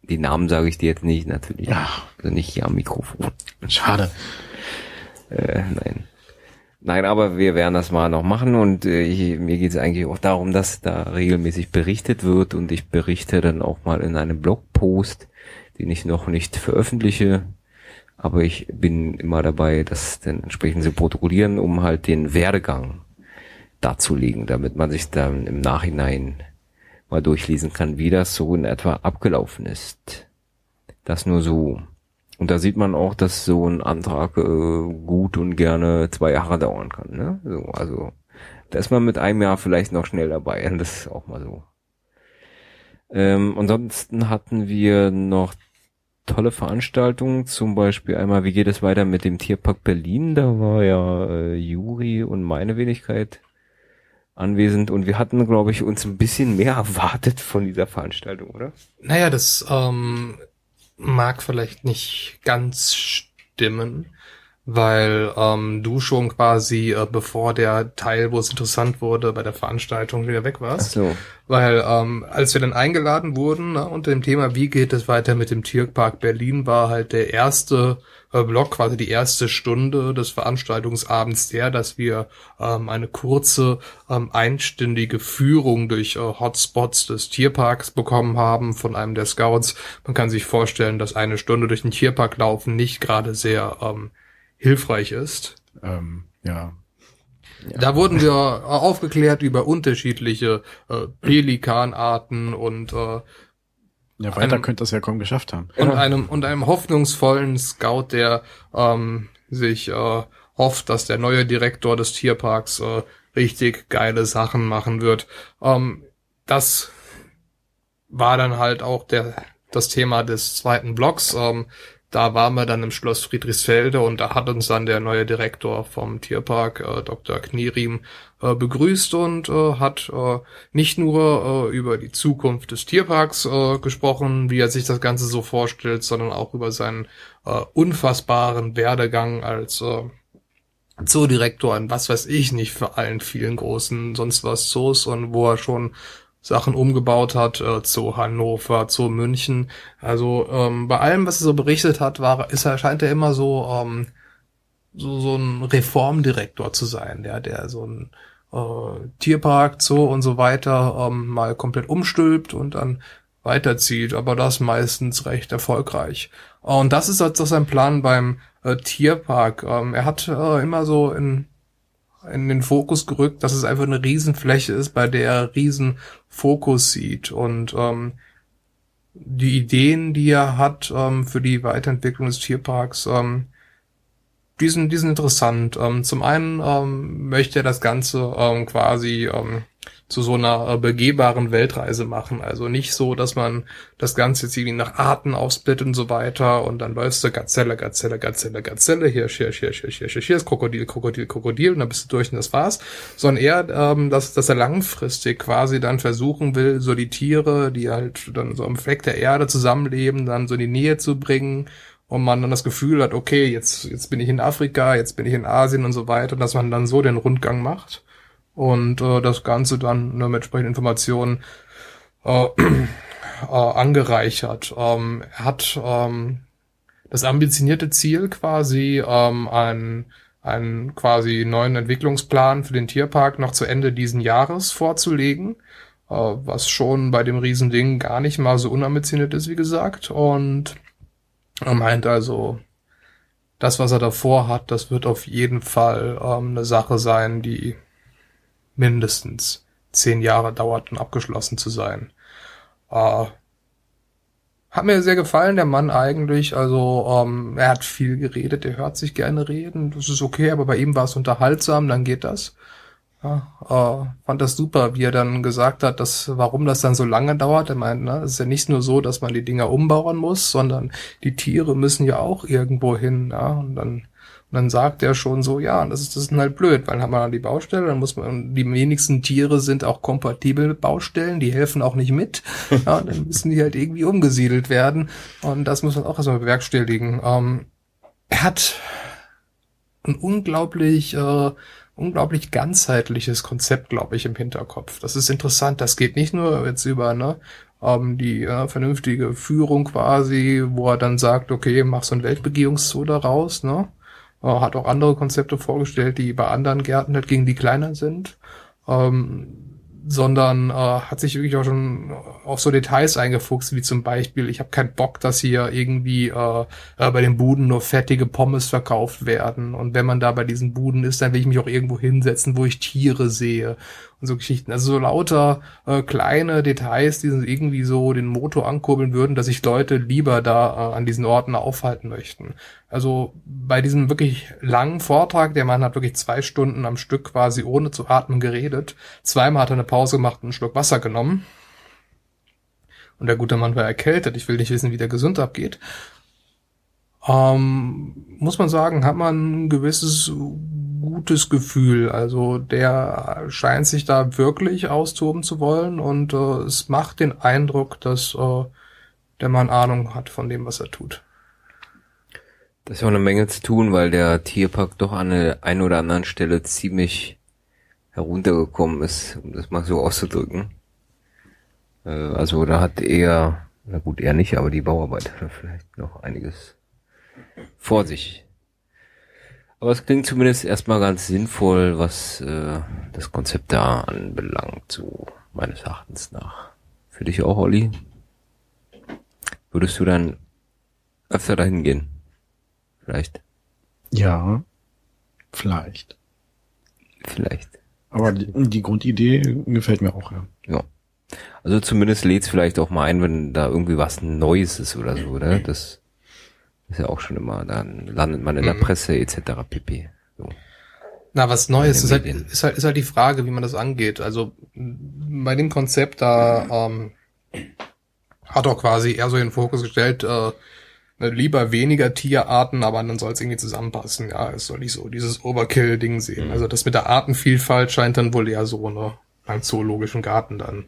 Die Namen sage ich dir jetzt nicht, natürlich. Ja. Also nicht hier am Mikrofon. Schade. Äh, nein. Nein, aber wir werden das mal noch machen und äh, ich, mir geht es eigentlich auch darum, dass da regelmäßig berichtet wird und ich berichte dann auch mal in einem Blogpost, den ich noch nicht veröffentliche, aber ich bin immer dabei, das dann entsprechend zu protokollieren, um halt den Werdegang darzulegen, damit man sich dann im Nachhinein mal durchlesen kann, wie das so in etwa abgelaufen ist. Das nur so. Und da sieht man auch, dass so ein Antrag äh, gut und gerne zwei Jahre dauern kann. Ne? So, also da ist man mit einem Jahr vielleicht noch schnell dabei. Das ist auch mal so. Ähm, ansonsten hatten wir noch tolle Veranstaltungen, zum Beispiel einmal, wie geht es weiter mit dem Tierpark Berlin? Da war ja äh, Juri und meine Wenigkeit anwesend und wir hatten, glaube ich, uns ein bisschen mehr erwartet von dieser Veranstaltung, oder? Naja, das ähm, mag vielleicht nicht ganz stimmen, weil ähm, du schon quasi, äh, bevor der Teil, wo es interessant wurde, bei der Veranstaltung wieder weg warst. Ach so. Weil ähm, als wir dann eingeladen wurden, na, unter dem Thema, wie geht es weiter mit dem Tierpark Berlin, war halt der erste äh, Blog, quasi die erste Stunde des Veranstaltungsabends der, dass wir ähm, eine kurze, ähm, einstündige Führung durch äh, Hotspots des Tierparks bekommen haben von einem der Scouts. Man kann sich vorstellen, dass eine Stunde durch den Tierpark laufen nicht gerade sehr ähm, hilfreich ist. Ähm, ja. Ja. Da wurden wir aufgeklärt über unterschiedliche äh, Pelikanarten und äh, ja, weiter einem, könnte das ja kaum geschafft haben. Und einem und einem hoffnungsvollen Scout, der ähm, sich äh, hofft, dass der neue Direktor des Tierparks äh, richtig geile Sachen machen wird. Ähm, das war dann halt auch der das Thema des zweiten Blocks. Ähm, da waren wir dann im Schloss Friedrichsfelde und da hat uns dann der neue Direktor vom Tierpark, äh, Dr. Knierim, äh, begrüßt und äh, hat äh, nicht nur äh, über die Zukunft des Tierparks äh, gesprochen, wie er sich das Ganze so vorstellt, sondern auch über seinen unfassbaren Werdegang als Zoodirektor und was weiß ich nicht für allen vielen großen sonst was Zoos und wo er schon Sachen umgebaut hat, äh, zu Hannover, zu München. Also ähm, bei allem, was er so berichtet hat, war, ist er scheint er immer so ähm, so so ein Reformdirektor zu sein, der der so ein äh, Tierpark, Zoo und so weiter ähm, mal komplett umstülpt und dann weiterzieht, aber das meistens recht erfolgreich. Und das ist also sein Plan beim äh, Tierpark. Ähm, er hat äh, immer so in in den Fokus gerückt, dass es einfach eine Riesenfläche ist, bei der er riesen Fokus sieht und ähm, die Ideen, die er hat ähm, für die Weiterentwicklung des Tierparks, ähm, die sind, die sind interessant. Ähm, zum einen ähm, möchte er das Ganze ähm, quasi ähm, zu so einer äh, begehbaren Weltreise machen. Also nicht so, dass man das Ganze jetzt irgendwie nach Arten aufsplittet und so weiter und dann läufst du Gazelle, Gazelle, Gazelle, Gazelle, hier, hier, hier, hier, hier, hier, hier ist Krokodil, Krokodil, Krokodil und dann bist du durch und das war's. Sondern eher, ähm, dass, dass er langfristig quasi dann versuchen will, so die Tiere, die halt dann so am Fleck der Erde zusammenleben, dann so in die Nähe zu bringen und man dann das Gefühl hat, okay, jetzt, jetzt bin ich in Afrika, jetzt bin ich in Asien und so weiter, dass man dann so den Rundgang macht und äh, das Ganze dann ne, mit entsprechenden Informationen äh, äh, angereichert. Ähm, er hat ähm, das ambitionierte Ziel quasi, ähm, einen, einen quasi neuen Entwicklungsplan für den Tierpark noch zu Ende diesen Jahres vorzulegen, äh, was schon bei dem Riesending gar nicht mal so unambitioniert ist, wie gesagt. Und er meint also, das, was er davor hat, das wird auf jeden Fall ähm, eine Sache sein, die mindestens zehn Jahre dauert, um abgeschlossen zu sein. Äh, hat mir sehr gefallen, der Mann eigentlich. Also ähm, er hat viel geredet, er hört sich gerne reden. Das ist okay, aber bei ihm war es unterhaltsam, dann geht das. Ja, äh, fand das super, wie er dann gesagt hat, dass warum das dann so lange dauert. Er meint, ne, es ist ja nicht nur so, dass man die Dinger umbauen muss, sondern die Tiere müssen ja auch irgendwo hin. Ja, und dann und dann sagt er schon so, ja, das ist, das ist halt blöd, weil dann hat man dann die Baustelle, dann muss man, die wenigsten Tiere sind auch kompatibel mit Baustellen, die helfen auch nicht mit. Ja, dann müssen die halt irgendwie umgesiedelt werden. Und das muss man auch erstmal bewerkstelligen. Ähm, er hat ein unglaublich, äh, unglaublich ganzheitliches Konzept, glaube ich, im Hinterkopf. Das ist interessant. Das geht nicht nur jetzt über, ne, ähm, die äh, vernünftige Führung quasi, wo er dann sagt, okay, mach so ein Weltbegehungszoo daraus, ne? Äh, hat auch andere Konzepte vorgestellt, die bei anderen Gärten halt gegen die kleiner sind. Ähm, sondern äh, hat sich wirklich auch schon auf so Details eingefuchst, wie zum Beispiel, ich habe keinen Bock, dass hier irgendwie äh, äh, bei den Buden nur fettige Pommes verkauft werden. Und wenn man da bei diesen Buden ist, dann will ich mich auch irgendwo hinsetzen, wo ich Tiere sehe und so Geschichten. Also so lauter äh, kleine Details, die irgendwie so den Motor ankurbeln würden, dass sich Leute lieber da äh, an diesen Orten aufhalten möchten. Also bei diesem wirklich langen Vortrag, der Mann hat wirklich zwei Stunden am Stück quasi ohne zu atmen geredet. Zweimal hat er eine Pause gemacht und einen Schluck Wasser genommen. Und der gute Mann war erkältet. Ich will nicht wissen, wie der gesund abgeht. Ähm, muss man sagen, hat man ein gewisses gutes Gefühl. Also der scheint sich da wirklich austoben zu wollen und äh, es macht den Eindruck, dass äh, der Mann Ahnung hat von dem, was er tut. Das ist auch eine Menge zu tun, weil der Tierpark doch an der einen oder anderen Stelle ziemlich heruntergekommen ist, um das mal so auszudrücken. Äh, also da hat er, na gut, er nicht, aber die Bauarbeiter vielleicht noch einiges vor sich. Aber es klingt zumindest erstmal ganz sinnvoll, was äh, das Konzept da anbelangt, so meines Erachtens nach. Für dich auch, Olli? Würdest du dann öfter dahin gehen? Vielleicht? Ja, vielleicht. Vielleicht. Aber die, die Grundidee gefällt mir auch, ja. Ja. Also zumindest lädt's vielleicht auch mal ein, wenn da irgendwie was Neues ist oder so, oder? Das ist ja auch schon immer, dann landet man in der Mhm. Presse etc. pp. So. Na, was Neues ist halt, ist halt, ist halt die Frage, wie man das angeht. Also bei dem Konzept da ähm, hat auch quasi eher so in den Fokus gestellt, äh, ne, lieber weniger Tierarten, aber dann soll es irgendwie zusammenpassen. Ja, es soll nicht so dieses Overkill-Ding sehen. Also das mit der Artenvielfalt scheint dann wohl eher so ne, beim zoologischen Garten dann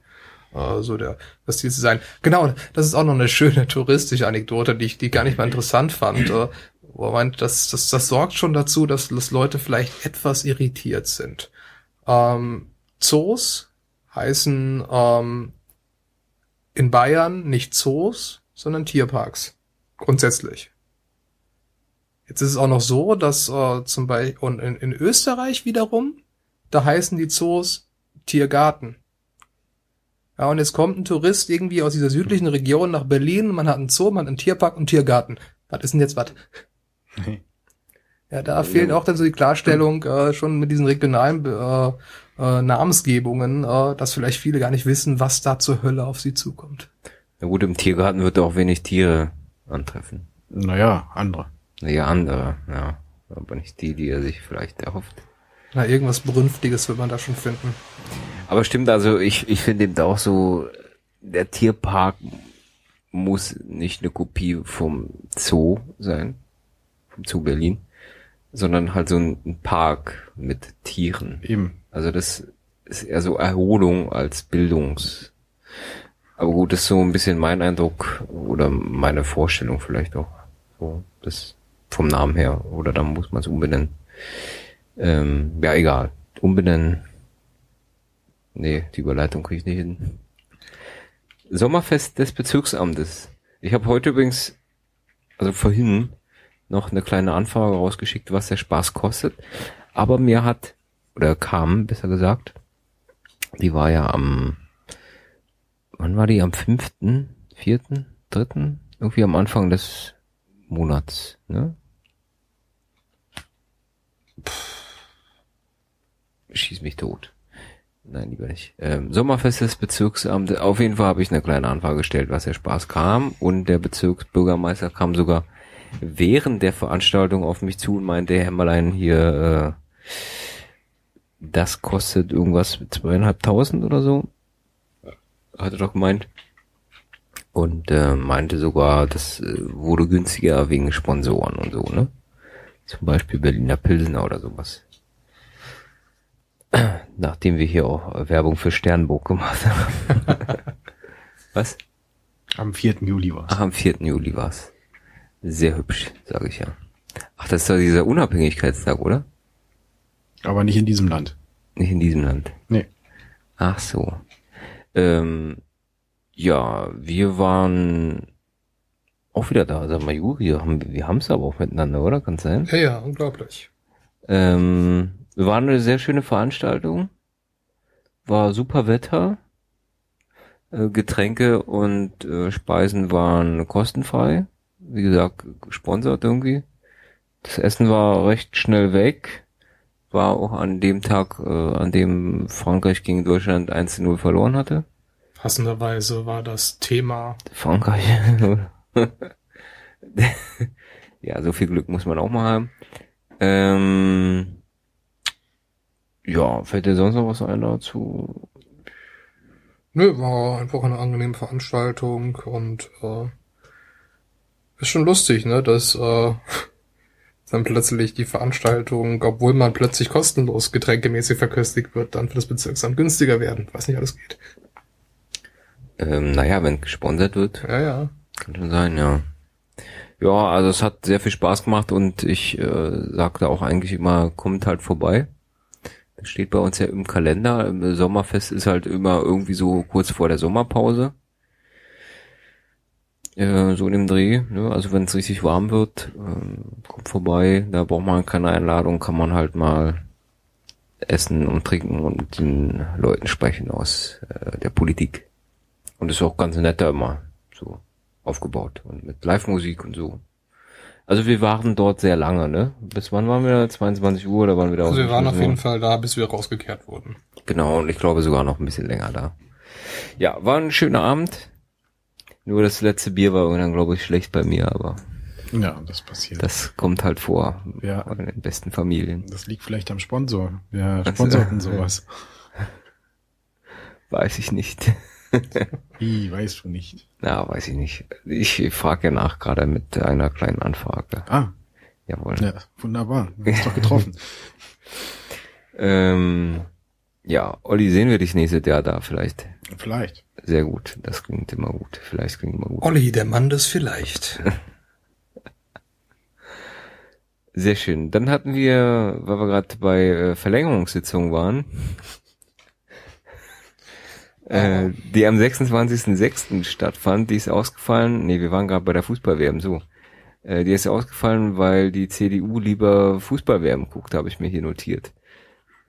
äh, so der das Ziel zu sein. Genau, das ist auch noch eine schöne touristische Anekdote, die ich die gar nicht mal interessant fand. Äh, wo er das, das, das sorgt schon dazu, dass, dass Leute vielleicht etwas irritiert sind. Ähm, Zoos heißen ähm, in Bayern nicht Zoos, sondern Tierparks. Grundsätzlich. Jetzt ist es auch noch so, dass äh, zum Beispiel und in, in Österreich wiederum, da heißen die Zoos Tiergarten. Ja, und jetzt kommt ein Tourist irgendwie aus dieser südlichen Region nach Berlin, man hat einen Zoo, man hat einen Tierpark und einen Tiergarten. Was ist denn jetzt was? Ja, da fehlt auch dann so die Klarstellung äh, schon mit diesen regionalen äh, äh, Namensgebungen, äh, dass vielleicht viele gar nicht wissen, was da zur Hölle auf sie zukommt. Na gut, im Tiergarten wird auch wenig Tiere antreffen. Naja, andere. Naja, andere, ja. Aber nicht die, die er sich vielleicht erhofft. Na, irgendwas Brünftiges wird man da schon finden. Aber stimmt, also ich, ich finde eben auch so, der Tierpark muss nicht eine Kopie vom Zoo sein, vom Zoo Berlin, sondern halt so ein, ein Park mit Tieren. Eben. Also das ist eher so Erholung als Bildungs. Aber gut, das ist so ein bisschen mein Eindruck oder meine Vorstellung vielleicht auch. So, das vom Namen her. Oder dann muss man es umbenennen. Ähm, ja, egal. Umbenennen. Nee, die Überleitung kriege ich nicht hin. Sommerfest des Bezirksamtes. Ich habe heute übrigens, also vorhin, noch eine kleine Anfrage rausgeschickt, was der Spaß kostet. Aber mir hat, oder kam, besser gesagt, die war ja am, wann war die? Am fünften, vierten, dritten? Irgendwie am Anfang des Monats, ne? Schieß mich tot. Nein, lieber nicht. Ähm, Sommerfest des Bezirksamtes. Auf jeden Fall habe ich eine kleine Anfrage gestellt, was der Spaß kam. Und der Bezirksbürgermeister kam sogar während der Veranstaltung auf mich zu und meinte, Herr Hämmerlein, hier, äh, das kostet irgendwas mit zweieinhalbtausend oder so. Hat er doch gemeint. Und äh, meinte sogar, das äh, wurde günstiger wegen Sponsoren und so, ne? Zum Beispiel Berliner Pilsener oder sowas. Nachdem wir hier auch Werbung für Sternburg gemacht haben. Was? Am 4. Juli war's. Ach, am 4. Juli war's. Sehr hübsch, sage ich ja. Ach, das ist doch dieser Unabhängigkeitstag, oder? Aber nicht in diesem Land. Nicht in diesem Land. Nee. Ach so. Ähm, ja, wir waren auch wieder da. Sag mal, Juri, wir haben haben's aber auch miteinander, oder? Kann sein? Ja, ja, unglaublich. Ähm, war eine sehr schöne Veranstaltung. War super Wetter. Äh, Getränke und äh, Speisen waren kostenfrei. Wie gesagt, gesponsert irgendwie. Das Essen war recht schnell weg. War auch an dem Tag, äh, an dem Frankreich gegen Deutschland 1-0 verloren hatte. Passenderweise war das Thema. Frankreich. ja, so viel Glück muss man auch mal haben. Ähm, ja, fällt dir sonst noch was ein dazu? Nö, war einfach eine angenehme Veranstaltung und äh, ist schon lustig, ne, dass äh, dann plötzlich die Veranstaltung, obwohl man plötzlich kostenlos getränkemäßig verköstigt wird, dann für das Bezirksamt günstiger werden. Was nicht alles geht. Ähm, naja, wenn gesponsert wird, Ja, ja. kann schon sein, ja. Ja, also es hat sehr viel Spaß gemacht und ich äh, sagte auch eigentlich immer, kommt halt vorbei. Steht bei uns ja im Kalender. Im Sommerfest ist halt immer irgendwie so kurz vor der Sommerpause. Äh, so in dem Dreh. Ne? Also wenn es richtig warm wird, ähm, kommt vorbei. Da braucht man keine Einladung, kann man halt mal essen und trinken und mit den Leuten sprechen aus äh, der Politik. Und ist auch ganz nett da immer so aufgebaut und mit Live-Musik und so. Also wir waren dort sehr lange, ne? Bis wann waren wir? 22 Uhr oder waren wir da? Also wir waren auf jeden? Fall da, bis wir rausgekehrt wurden. Genau, und ich glaube sogar noch ein bisschen länger da. Ja, war ein schöner Abend. Nur das letzte Bier war irgendwann, glaube ich, schlecht bei mir, aber Ja, das passiert. das kommt halt vor. Ja. In den besten Familien. Das liegt vielleicht am Sponsor. Wer sponsort denn sowas? Weiß ich nicht. Wie, weißt du nicht. Na, weiß ich nicht. Ich frage ja nach, gerade mit einer kleinen Anfrage. Ah, Jawohl. ja, wunderbar. Wir haben uns doch getroffen. Ähm, ja, Olli, sehen wir dich nächstes Jahr da vielleicht. Vielleicht. Sehr gut. Das klingt immer gut. Vielleicht klingt immer gut. Olli, der Mann des Vielleicht. Sehr schön. Dann hatten wir, weil wir gerade bei äh, Verlängerungssitzungen waren, äh, die am 26.06. stattfand, die ist ausgefallen. Nee, wir waren gerade bei der Fußball-WM, so. Äh, die ist ausgefallen, weil die CDU lieber Fußball-WM guckt, habe ich mir hier notiert.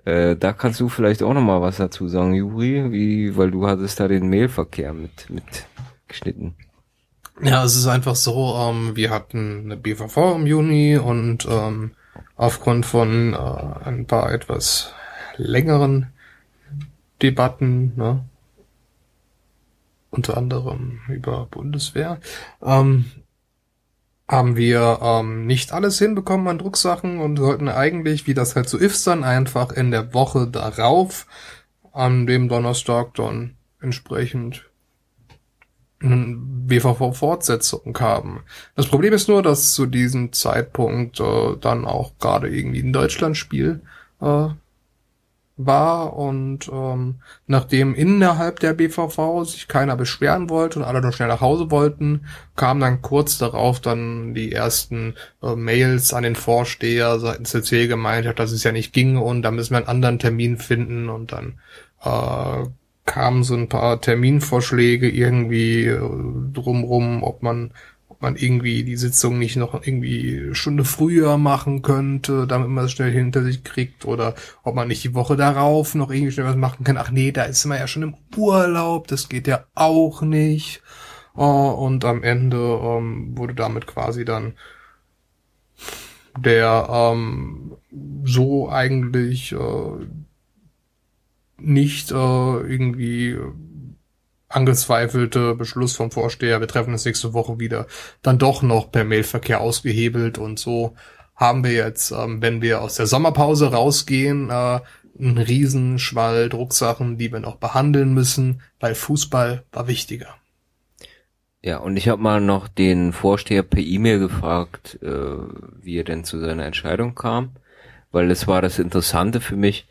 Äh, da kannst du vielleicht auch noch mal was dazu sagen, Juri, wie, weil du hattest da den Mailverkehr mit, mit geschnitten. Ja, es ist einfach so, ähm, wir hatten eine BVV im Juni und ähm, aufgrund von äh, ein paar etwas längeren Debatten, ne, unter anderem über Bundeswehr, ähm, haben wir ähm, nicht alles hinbekommen an Drucksachen und sollten eigentlich, wie das halt so ist, dann einfach in der Woche darauf, an dem Donnerstag dann entsprechend BVV-Fortsetzung haben. Das Problem ist nur, dass zu diesem Zeitpunkt äh, dann auch gerade irgendwie ein Deutschlandspiel äh, war und ähm, nachdem innerhalb der BVV sich keiner beschweren wollte und alle nur schnell nach Hause wollten, kamen dann kurz darauf dann die ersten äh, Mails an den Vorsteher seitens der hat, dass es ja nicht ging und da müssen wir einen anderen Termin finden und dann äh, kamen so ein paar Terminvorschläge irgendwie äh, drumrum, ob man man irgendwie die Sitzung nicht noch irgendwie eine Stunde früher machen könnte, damit man es schnell hinter sich kriegt oder ob man nicht die Woche darauf noch irgendwie schnell was machen kann. Ach nee, da ist man ja schon im Urlaub, das geht ja auch nicht. Äh, und am Ende ähm, wurde damit quasi dann der ähm, so eigentlich äh, nicht äh, irgendwie angezweifelte Beschluss vom Vorsteher, wir treffen uns nächste Woche wieder, dann doch noch per Mailverkehr ausgehebelt und so haben wir jetzt, ähm, wenn wir aus der Sommerpause rausgehen, äh, einen Riesenschwall Drucksachen, die wir noch behandeln müssen, weil Fußball war wichtiger. Ja, und ich habe mal noch den Vorsteher per E-Mail gefragt, äh, wie er denn zu seiner Entscheidung kam, weil das war das Interessante für mich.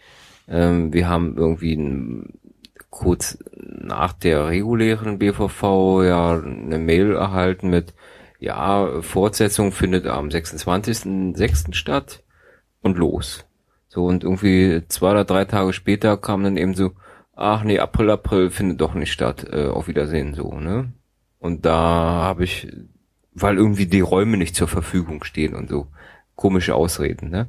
Ähm, wir haben irgendwie ein, kurz nach der regulären BVV ja eine Mail erhalten mit, ja, Fortsetzung findet am 26.06. statt und los. So, und irgendwie zwei oder drei Tage später kam dann eben so, ach nee, April, April findet doch nicht statt, äh, auf Wiedersehen, so, ne? Und da habe ich, weil irgendwie die Räume nicht zur Verfügung stehen und so, komische Ausreden, ne?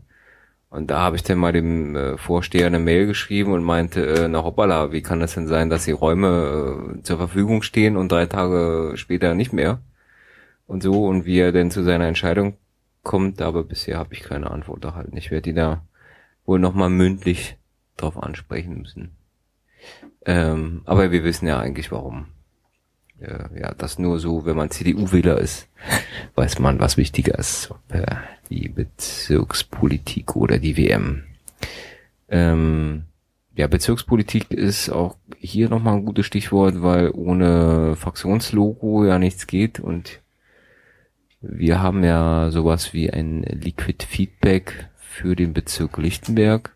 Und da habe ich dann mal dem äh, Vorsteher eine Mail geschrieben und meinte, äh, na hoppala, wie kann das denn sein, dass die Räume äh, zur Verfügung stehen und drei Tage später nicht mehr? Und so, und wie er denn zu seiner Entscheidung kommt, aber bisher habe ich keine Antwort erhalten. Ich werde die da wohl nochmal mündlich drauf ansprechen müssen. Ähm, aber wir wissen ja eigentlich warum. Äh, ja, das nur so, wenn man CDU-Wähler ist, weiß man, was wichtiger ist. Ob, äh, die Bezirkspolitik oder die WM. Ähm, ja, Bezirkspolitik ist auch hier nochmal ein gutes Stichwort, weil ohne Fraktionslogo ja nichts geht und wir haben ja sowas wie ein Liquid Feedback für den Bezirk Lichtenberg.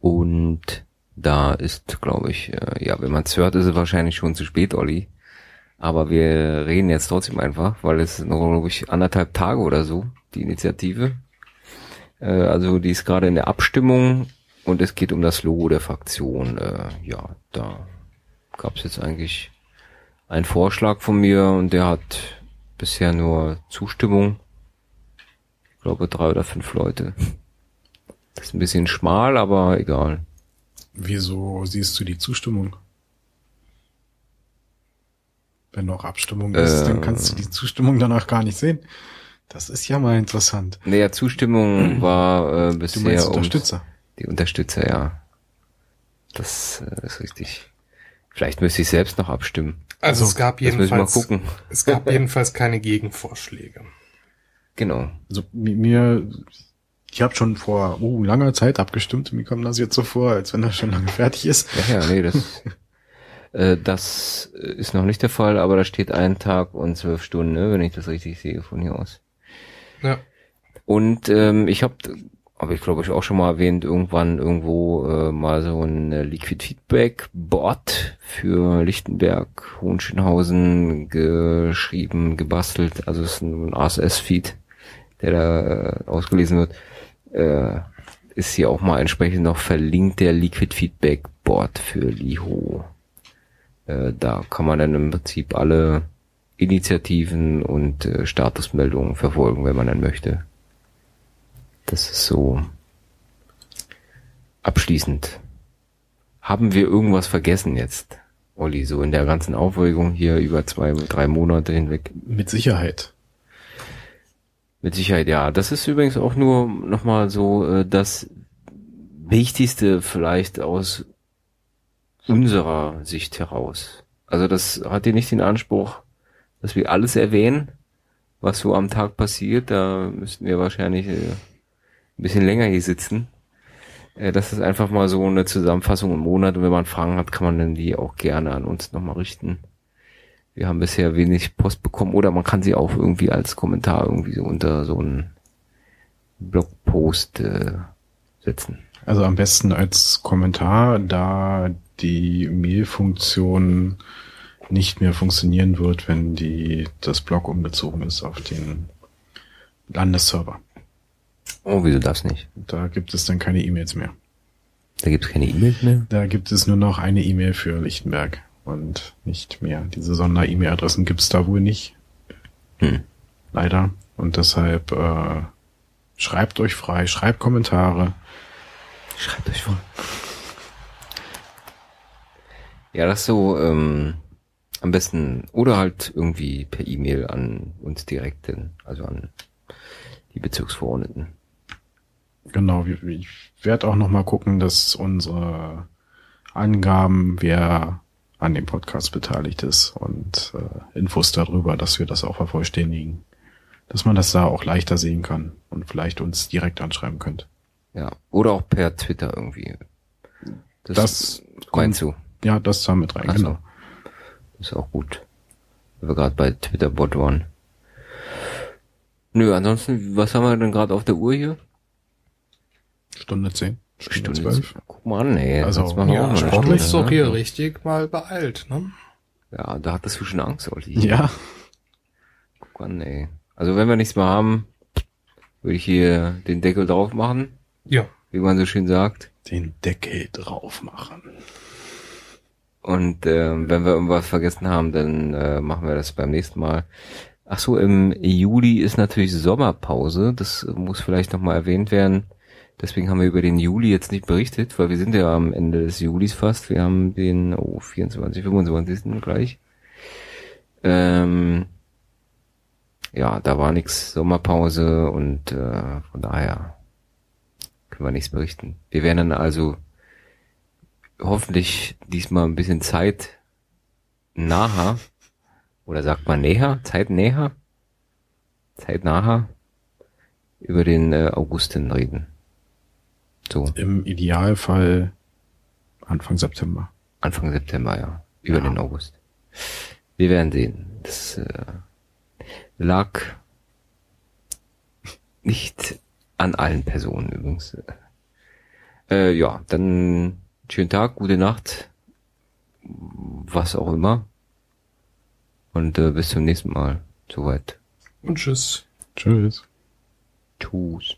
Und da ist, glaube ich, äh, ja, wenn man es hört, ist es wahrscheinlich schon zu spät, Olli. Aber wir reden jetzt trotzdem einfach, weil es noch, glaube ich, anderthalb Tage oder so, die Initiative. Äh, also die ist gerade in der Abstimmung und es geht um das Logo der Fraktion. Äh, ja, da gab es jetzt eigentlich einen Vorschlag von mir und der hat bisher nur Zustimmung. Ich glaube drei oder fünf Leute. Das ist ein bisschen schmal, aber egal. Wieso siehst du die Zustimmung? Wenn noch Abstimmung ist, dann kannst du die Zustimmung danach gar nicht sehen. Das ist ja mal interessant. Naja, Zustimmung war äh, bisher Du meinst Unterstützer. Die Unterstützer, ja. Das äh, ist richtig. Vielleicht müsste ich selbst noch abstimmen. Also, es gab jedenfalls, gucken. es gab jedenfalls keine Gegenvorschläge. Genau. Also mi- mir, ich habe schon vor oh, langer Zeit abgestimmt. Mir kommt das jetzt so vor, als wenn das schon lange fertig ist. Ja, ja, nee, das, äh, das ist noch nicht der Fall, aber da steht ein Tag und zwölf Stunden, ne, wenn ich das richtig sehe von hier aus. Ja. Und ähm, ich habe, habe ich glaube ich auch schon mal erwähnt, irgendwann irgendwo äh, mal so ein äh, Liquid Feedback Bot für Lichtenberg, Hohenschönhausen geschrieben, gebastelt. Also es ist ein RSS-Feed, der da äh, ausgelesen wird. Äh, ist hier auch mal entsprechend noch verlinkt der Liquid Feedback Board für Liho. Äh, da kann man dann im Prinzip alle Initiativen und äh, Statusmeldungen verfolgen, wenn man dann möchte. Das ist so abschließend. Haben wir irgendwas vergessen jetzt, Olli, so in der ganzen Aufregung hier über zwei, drei Monate hinweg? Mit Sicherheit. Mit Sicherheit, ja. Das ist übrigens auch nur nochmal so äh, das Wichtigste vielleicht aus unserer Sicht heraus. Also das hat hier nicht den Anspruch, dass wir alles erwähnen, was so am Tag passiert. Da müssten wir wahrscheinlich äh, ein bisschen länger hier sitzen. Äh, das ist einfach mal so eine Zusammenfassung im Monat und wenn man Fragen hat, kann man dann die auch gerne an uns nochmal richten. Wir haben bisher wenig Post bekommen oder man kann sie auch irgendwie als Kommentar irgendwie so unter so einen Blogpost äh, setzen. Also am besten als Kommentar, da die Mail-Funktion nicht mehr funktionieren wird, wenn die, das Blog umgezogen ist auf den Landesserver. Oh, wieso das nicht? Da gibt es dann keine E-Mails mehr. Da gibt's keine E-Mails mehr? Da gibt es nur noch eine E-Mail für Lichtenberg und nicht mehr. Diese Sonder-E-Mail-Adressen gibt es da wohl nicht. Hm. Leider. Und deshalb äh, schreibt euch frei, schreibt Kommentare. Schreibt euch vor. Ja, das so ähm, am besten oder halt irgendwie per E-Mail an uns direkt, also an die Bezirksverordneten. Genau, ich werde auch noch mal gucken, dass unsere Angaben, wer an dem Podcast beteiligt ist und äh, Infos darüber, dass wir das auch vervollständigen. Dass man das da auch leichter sehen kann und vielleicht uns direkt anschreiben könnt. Ja, oder auch per Twitter irgendwie. Das meinst du? Ja, das da mit rein, Ach so. genau. Ist auch gut. Wenn wir gerade bei Twitter-Bot waren. Nö, ansonsten, was haben wir denn gerade auf der Uhr hier? Stunde 10, Stunde, 12. Guck mal an, ey. Also, Jetzt machen wir Ja, sportlich ist Stunde, doch ne? hier richtig mal beeilt, ne? Ja, da hattest du schon Angst, Olli. Ja, Guck an, ey. Also wenn wir nichts mehr haben, würde ich hier den Deckel drauf machen, Ja. wie man so schön sagt. den Deckel drauf machen. Und ähm, wenn wir irgendwas vergessen haben, dann äh, machen wir das beim nächsten Mal. Ach so, im Juli ist natürlich Sommerpause. Das muss vielleicht nochmal erwähnt werden. Deswegen haben wir über den Juli jetzt nicht berichtet, weil wir sind ja am Ende des Julis fast. Wir haben den oh, 24, 25. gleich. Ähm, ja, da war nix Sommerpause und äh, von daher können wir nichts berichten. Wir werden dann also hoffentlich diesmal ein bisschen Zeit naher oder sagt man näher, Zeit näher, Zeit naher über den äh, Augustin reden. So, Im Idealfall Anfang September. Anfang September, ja. Über Ja. den August. Wir werden sehen. Das äh, lag nicht an allen Personen übrigens. Äh, ja, dann schönen Tag, gute Nacht, was auch immer. Und äh, bis zum nächsten Mal. Soweit. Und tschüss. Tschüss. Tschüss.